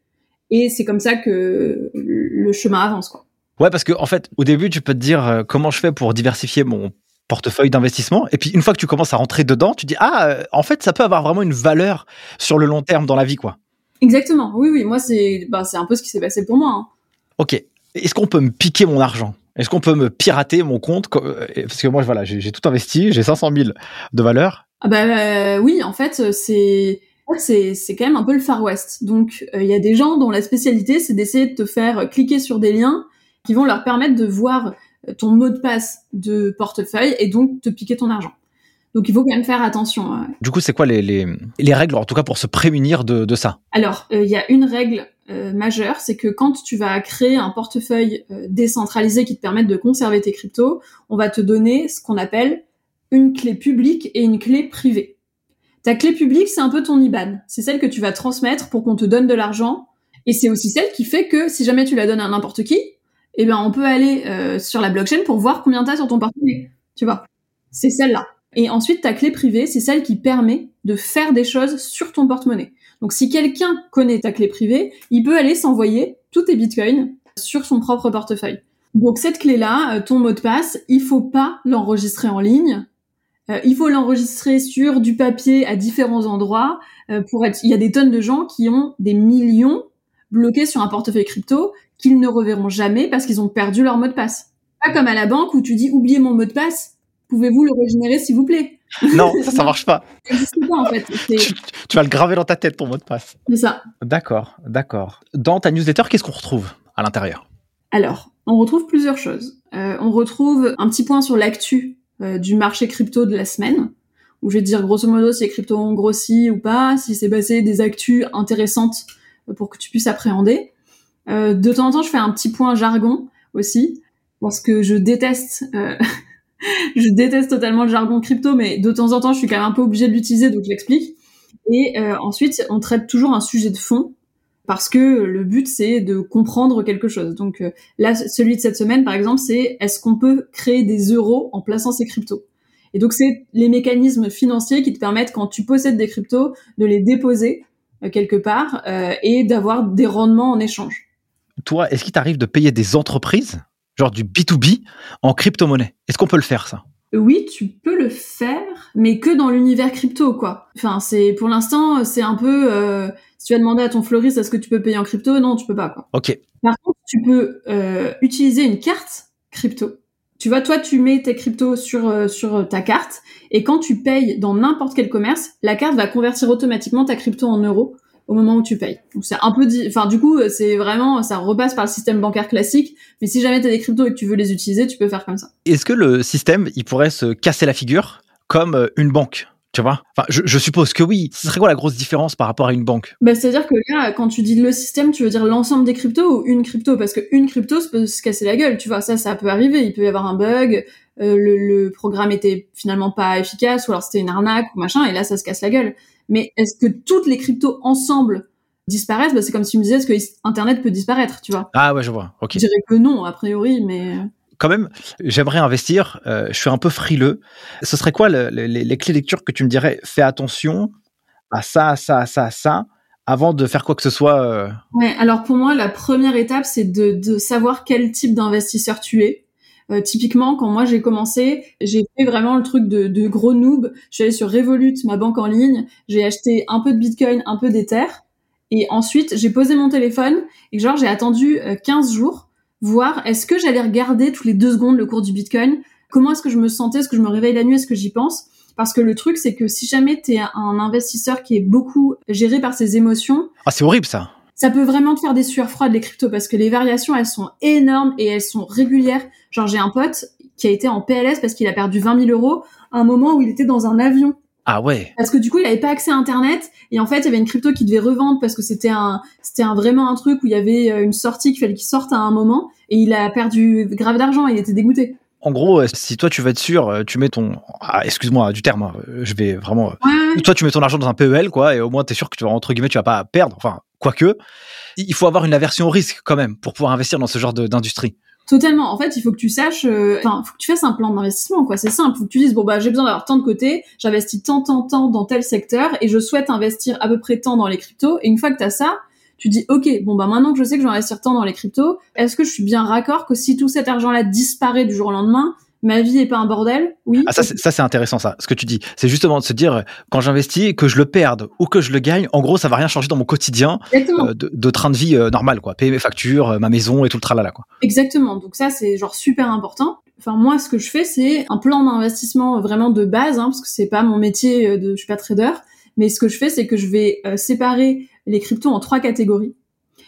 Et c'est comme ça que le chemin avance, quoi. Ouais, parce que en fait, au début, tu peux te dire euh, comment je fais pour diversifier mon portefeuille d'investissement? Et puis, une fois que tu commences à rentrer dedans, tu dis ah, euh, en fait, ça peut avoir vraiment une valeur sur le long terme dans la vie, quoi. Exactement. Oui, oui. Moi, c'est bah, c'est un peu ce qui s'est passé pour moi. Hein. Ok. Est-ce qu'on peut me piquer mon argent? Est-ce qu'on peut me pirater mon compte? Euh, Parce que moi, voilà, j'ai tout investi, j'ai 500 000 de valeur. Ah bah euh, oui, en fait, c'est c'est quand même un peu le Far West. Donc euh, il y a des gens dont la spécialité c'est d'essayer de te faire cliquer sur des liens qui vont leur permettre de voir ton mot de passe de portefeuille et donc te piquer ton argent. Donc il faut quand même faire attention. Du coup, c'est quoi les, les, les, règles, en tout cas pour se prémunir de, de ça? Alors, il y a une règle euh, majeur, c'est que quand tu vas créer un portefeuille euh, décentralisé qui te permette de conserver tes cryptos, on va te donner ce qu'on appelle une clé publique et une clé privée. Ta clé publique, c'est un peu ton IBAN. C'est celle que tu vas transmettre pour qu'on te donne de l'argent. Et c'est aussi celle qui fait que si jamais tu la donnes à n'importe qui, eh ben on peut aller euh, sur la blockchain pour voir combien t'as sur ton portefeuille. Tu vois? C'est celle-là. Et ensuite, ta clé privée, c'est celle qui permet de faire des choses sur ton porte-monnaie. Donc si quelqu'un connaît ta clé privée, il peut aller s'envoyer tous tes bitcoins sur son propre portefeuille. Donc cette clé-là, euh, ton mot de passe, il faut pas l'enregistrer en ligne. Euh, il faut l'enregistrer sur du papier à différents endroits. Euh, pour être, il y a des tonnes de gens qui ont des millions bloqués sur un portefeuille crypto qu'ils ne reverront jamais parce qu'ils ont perdu leur mot de passe. Pas comme à la banque où tu dis oubliez mon mot de passe, pouvez-vous le régénérer s'il vous plaît? Non, ça, ça marche pas. en fait. Tu, vas le graver dans ta tête, ton mot de passe. C'est ça. D'accord, d'accord. Dans ta newsletter, qu'est-ce qu'on retrouve à l'intérieur? Alors, on retrouve plusieurs choses. Euh, on retrouve un petit point sur l'actu euh, du marché crypto de la semaine, où je vais te dire grosso modo si les cryptos ont grossi ou pas, si c'est passé des actus intéressantes pour que tu puisses appréhender. Euh, de temps en temps, je fais un petit point jargon aussi, parce que je déteste je déteste totalement le jargon crypto, mais de temps en temps, je suis quand même un peu obligée de l'utiliser, donc j'explique. Et euh, ensuite, on traite toujours un sujet de fond, parce que le but, c'est de comprendre quelque chose. Donc euh, là, celui de cette semaine, par exemple, c'est est-ce qu'on peut créer des euros en plaçant ces cryptos? Et donc, c'est les mécanismes financiers qui te permettent, quand tu possèdes des cryptos, de les déposer euh, quelque part et d'avoir des rendements en échange. Toi, est-ce qu'il t'arrive de payer des entreprises? Genre du B2B en crypto-monnaie. Est-ce qu'on peut le faire ça? Oui, tu peux le faire, mais que dans l'univers crypto, quoi. Enfin, c'est pour l'instant, c'est un peu. Euh, si tu as demandé à ton fleuriste est-ce que tu peux payer en crypto, non, tu peux pas, quoi. Ok. Par contre, tu peux euh, utiliser une carte crypto. Tu vois, toi, tu mets tes cryptos sur euh, sur ta carte, et quand tu payes dans n'importe quel commerce, la carte va convertir automatiquement ta crypto en euros au moment où tu payes. Donc c'est un peu, enfin du coup c'est vraiment, ça repasse par le système bancaire classique. Mais si jamais tu as des cryptos et que tu veux les utiliser, tu peux faire comme ça. Est-ce que le système, il pourrait se casser la figure comme euh, une banque Tu vois? Enfin, je, suppose que oui. Ce serait quoi la grosse différence par rapport à une banque? Bah, C'est-à-dire que là, quand tu dis le système, tu veux dire l'ensemble des cryptos ou une crypto? Parce qu'une crypto, ça peut se casser la gueule, tu vois. Ça, ça peut arriver. Il peut y avoir un bug, euh, le, programme était finalement pas efficace, ou alors c'était une arnaque, ou machin, et là, ça se casse la gueule. Mais est-ce que toutes les cryptos ensemble disparaissent? Bah, C'est comme si tu me disais, est-ce que Internet peut disparaître, tu vois? Ah ouais, je vois. Ok. Je dirais que non, a priori, mais quand même, j'aimerais investir. Euh, je suis un peu frileux. Ce serait quoi les clés lecture que tu me dirais? Fais attention à ça, à ça, à ça, à ça, avant de faire quoi que ce soit. Euh... Ouais. Alors pour moi, la première étape, c'est de, de savoir quel type d'investisseur tu es. Euh, typiquement, quand moi j'ai commencé, j'ai fait vraiment le truc de, de gros noob. Je suis allée sur Revolut, ma banque en ligne. J'ai acheté un peu de Bitcoin, un peu d'Ether. Et ensuite, j'ai posé mon téléphone et genre j'ai attendu 15 euh, jours voir est-ce que j'allais regarder tous les deux secondes le cours du Bitcoin, comment est-ce que je me sentais, est-ce que je me réveille la nuit, est-ce que j'y pense? Parce que le truc, c'est que si jamais tu es un investisseur qui est beaucoup géré par ses émotions... Ah, c'est horrible ça ça peut vraiment te faire des sueurs froides les cryptos parce que les variations elles sont énormes et elles sont régulières. Genre j'ai un pote qui a été en PLS parce qu'il a perdu 20 000 euros à un moment où il était dans un avion ah ouais. Parce que du coup, il avait pas accès à Internet et en fait, il y avait une crypto qui devait revendre parce que c'était un, c'était un, vraiment un truc où il y avait euh, une sortie qu'il fallait qu'il sorte à un moment et il a perdu grave d'argent. Il était dégoûté. En gros, euh, si toi tu veux être sûr, euh, tu mets ton, ah, excuse-moi du terme, hein, je vais vraiment, toi tu mets ton argent dans un PEL quoi et au moins tu es sûr que tu vas entre guillemets tu vas pas perdre. Enfin, quoique, il faut avoir une aversion au risque quand même pour pouvoir investir dans ce genre d'industrie. Totalement. En fait, il faut que tu saches, euh, enfin, faut que tu fasses un plan d'investissement, quoi. C'est simple. Que tu dises, bon, bah, j'ai besoin d'avoir tant de côté, j'investis tant, tant, tant dans tel secteur, et je souhaite investir à peu près tant dans les cryptos. Et une fois que tu as ça, tu dis, ok, bon, bah, maintenant que je sais que je vais investir tant dans les cryptos, est-ce que je suis bien raccord que si tout cet argent-là disparaît du jour au lendemain, ma vie est pas un bordel, oui. Ah, ça, c'est intéressant, ça, ce que tu dis. C'est justement de se dire, quand j'investis, que je le perde ou que je le gagne, en gros, ça va rien changer dans mon quotidien euh, de, train de vie euh, normal, quoi. Payer mes factures, euh, ma maison et tout le tralala, quoi. Exactement. Donc ça, c'est genre super important. Enfin, moi, ce que je fais, c'est un plan d'investissement vraiment de base, hein, parce que c'est pas mon métier de, je suis pas trader. Mais ce que je fais, c'est que je vais séparer les cryptos en trois catégories.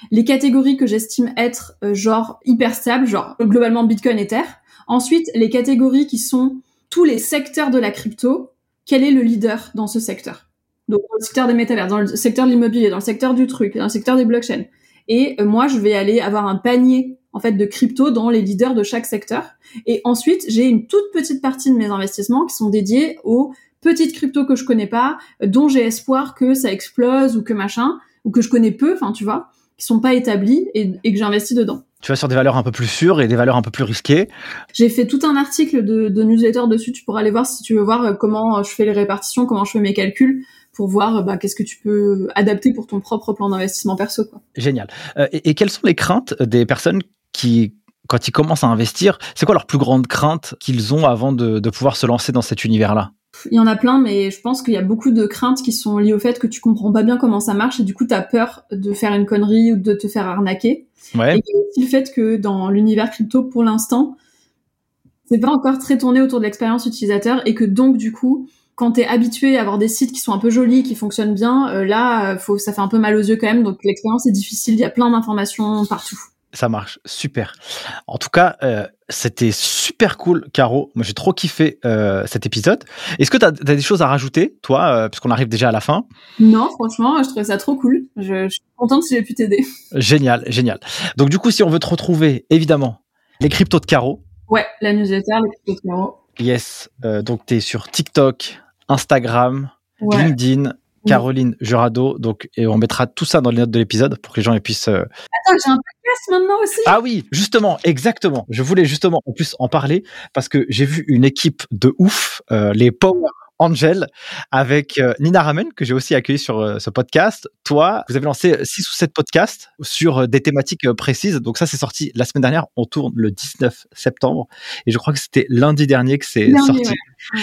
Les catégories que j'estime être genre hyper stables, genre globalement Bitcoin, Ether Ensuite, les catégories qui sont tous les secteurs de la crypto, quel est le leader dans ce secteur? Donc, dans le secteur des métavers, dans le secteur de l'immobilier, dans le secteur du truc, dans le secteur des blockchains. Et euh, moi, je vais aller avoir un panier en fait de crypto dans les leaders de chaque secteur. Et ensuite, j'ai une toute petite partie de mes investissements qui sont dédiés aux petites cryptos que je connais pas, dont j'ai espoir que ça explose ou que machin, ou que je connais peu, enfin tu vois, qui sont pas établies et, et que j'investis dedans tu vas sur des valeurs un peu plus sûres et des valeurs un peu plus risquées. J'ai fait tout un article de, de, newsletter dessus. Tu pourras aller voir si tu veux voir euh, comment euh, je fais les répartitions, comment je fais mes calculs pour voir euh, bah, qu'est-ce que tu peux adapter pour ton propre plan d'investissement perso. Quoi. Génial. et, quelles sont les craintes des personnes qui, quand ils commencent à investir, c'est quoi leur plus grande crainte qu'ils ont avant de, de pouvoir se lancer dans cet univers-là? Il y en a plein, mais je pense qu'il y a beaucoup de craintes qui sont liées au fait que tu comprends pas bien comment ça marche et du coup tu as peur de faire une connerie ou de te faire arnaquer. Ouais. Et aussi le fait que dans l'univers crypto, pour l'instant, c'est pas encore très tourné autour de l'expérience utilisateur et que donc du coup, quand t'es habitué à avoir des sites qui sont un peu jolis, qui fonctionnent bien, euh, là, faut, ça fait un peu mal aux yeux quand même. Donc l'expérience est difficile. Il y a plein d'informations partout. Ça marche, super. En tout cas, euh, c'était super cool, Caro. Moi, j'ai trop kiffé euh, cet épisode. Est-ce que tu as, des choses à rajouter, toi, euh, puisqu'on arrive déjà à la fin? Non, franchement, je trouvais ça trop cool. Je, suis contente si j'ai pu t'aider. Génial, génial. Donc, du coup, si on veut te retrouver, évidemment, les cryptos de Caro. Ouais, la newsletter, les cryptos de Caro. Yes. donc, tu es sur TikTok, Instagram, LinkedIn, Caroline Jurado. Donc, et on mettra tout ça dans les notes de l'épisode pour que les gens puissent. Euh, Attends, j'ai un podcast maintenant aussi. Ah oui, justement, exactement. Je voulais justement en plus en parler parce que j'ai vu une équipe de ouf, euh, les Power Angel avec euh, Nina Ramen que j'ai aussi accueilli sur euh, ce podcast. Toi, vous avez lancé six ou sept podcasts sur euh, des thématiques précises. Donc ça, c'est sorti la semaine dernière. On tourne le 19 septembre et je crois que c'était lundi dernier que c'est sorti.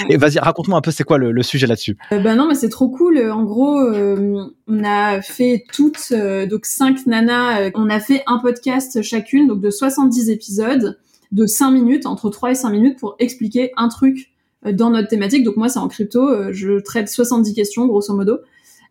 Et vas-y, raconte-moi un peu c'est quoi le, sujet là-dessus? Ben non, mais c'est trop cool. En gros, on a fait toutes donc cinq nanas. on a fait un podcast chacune, donc de 70 épisodes de 5 minutes, entre 3 et 5 minutes pour expliquer un truc dans notre thématique. Donc moi, c'est en crypto. Euh, je traite 70 questions, grosso modo.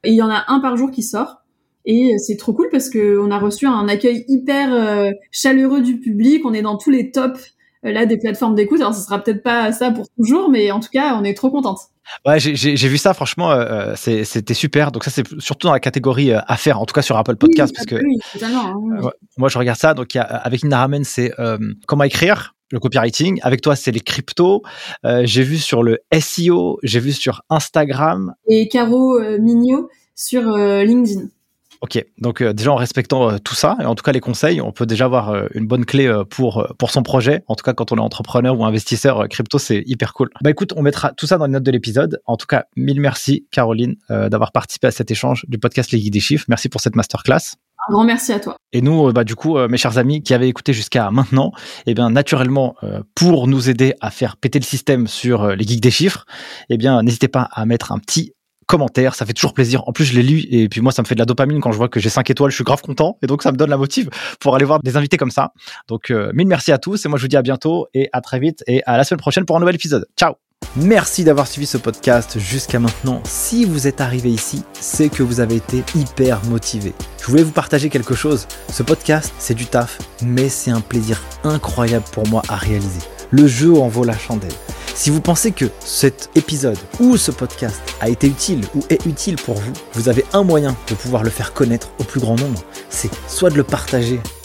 Et il y en a un par jour qui sort. Et c'est trop cool parce que on a reçu un accueil hyper euh, chaleureux du public. On est dans tous les tops là des plateformes d'écoute. Alors, ce sera peut-être pas ça pour toujours, mais en tout cas, on est trop contente. Ouais, j'ai vu ça, franchement, euh, c'était super. Donc ça, c'est surtout dans la catégorie euh, affaires, en tout cas sur Apple Podcast, parce que oui, totalement, hein, moi je regarde ça. Donc y a, avec Inna Ramen, c'est comment écrire le copywriting. Avec toi, c'est les cryptos. j'ai vu sur le SEO, j'ai vu sur Instagram. Et Caro Mignot sur LinkedIn. Ok, donc euh, déjà en respectant euh, tout ça, et en tout cas les conseils, on peut déjà avoir euh, une bonne clé pour, pour son projet. En tout cas, quand on est entrepreneur ou investisseur crypto, c'est hyper cool. Bah écoute, on mettra tout ça dans les notes de l'épisode. En tout cas, mille merci Caroline d'avoir participé à cet échange du podcast Les Guides des Chiffres. Merci pour cette masterclass. Grand merci à toi. Et nous, bah, du coup, mes chers amis qui avaient écouté jusqu'à maintenant, eh bien, naturellement, pour nous aider à faire péter le système sur les geeks des chiffres, eh bien, n'hésitez pas à mettre un petit commentaires, ça fait toujours plaisir. En plus, je l'ai lu et puis moi, ça me fait de la dopamine quand je vois que j'ai 5 étoiles, je suis grave content et donc ça me donne la motive pour aller voir des invités comme ça. Donc, euh, mille merci à tous et moi, je vous dis à bientôt et à très vite et à la semaine prochaine pour un nouvel épisode. Ciao Merci d'avoir suivi ce podcast jusqu'à maintenant. Si vous êtes arrivé ici, c'est que vous avez été hyper motivé. Je voulais vous partager quelque chose. Ce podcast, c'est du taf, mais c'est un plaisir incroyable pour moi à réaliser. Le jeu en vaut la chandelle. Si vous pensez que cet épisode ou ce podcast a été utile ou est utile pour vous, vous avez un moyen de pouvoir le faire connaître au plus grand nombre. C'est soit de le partager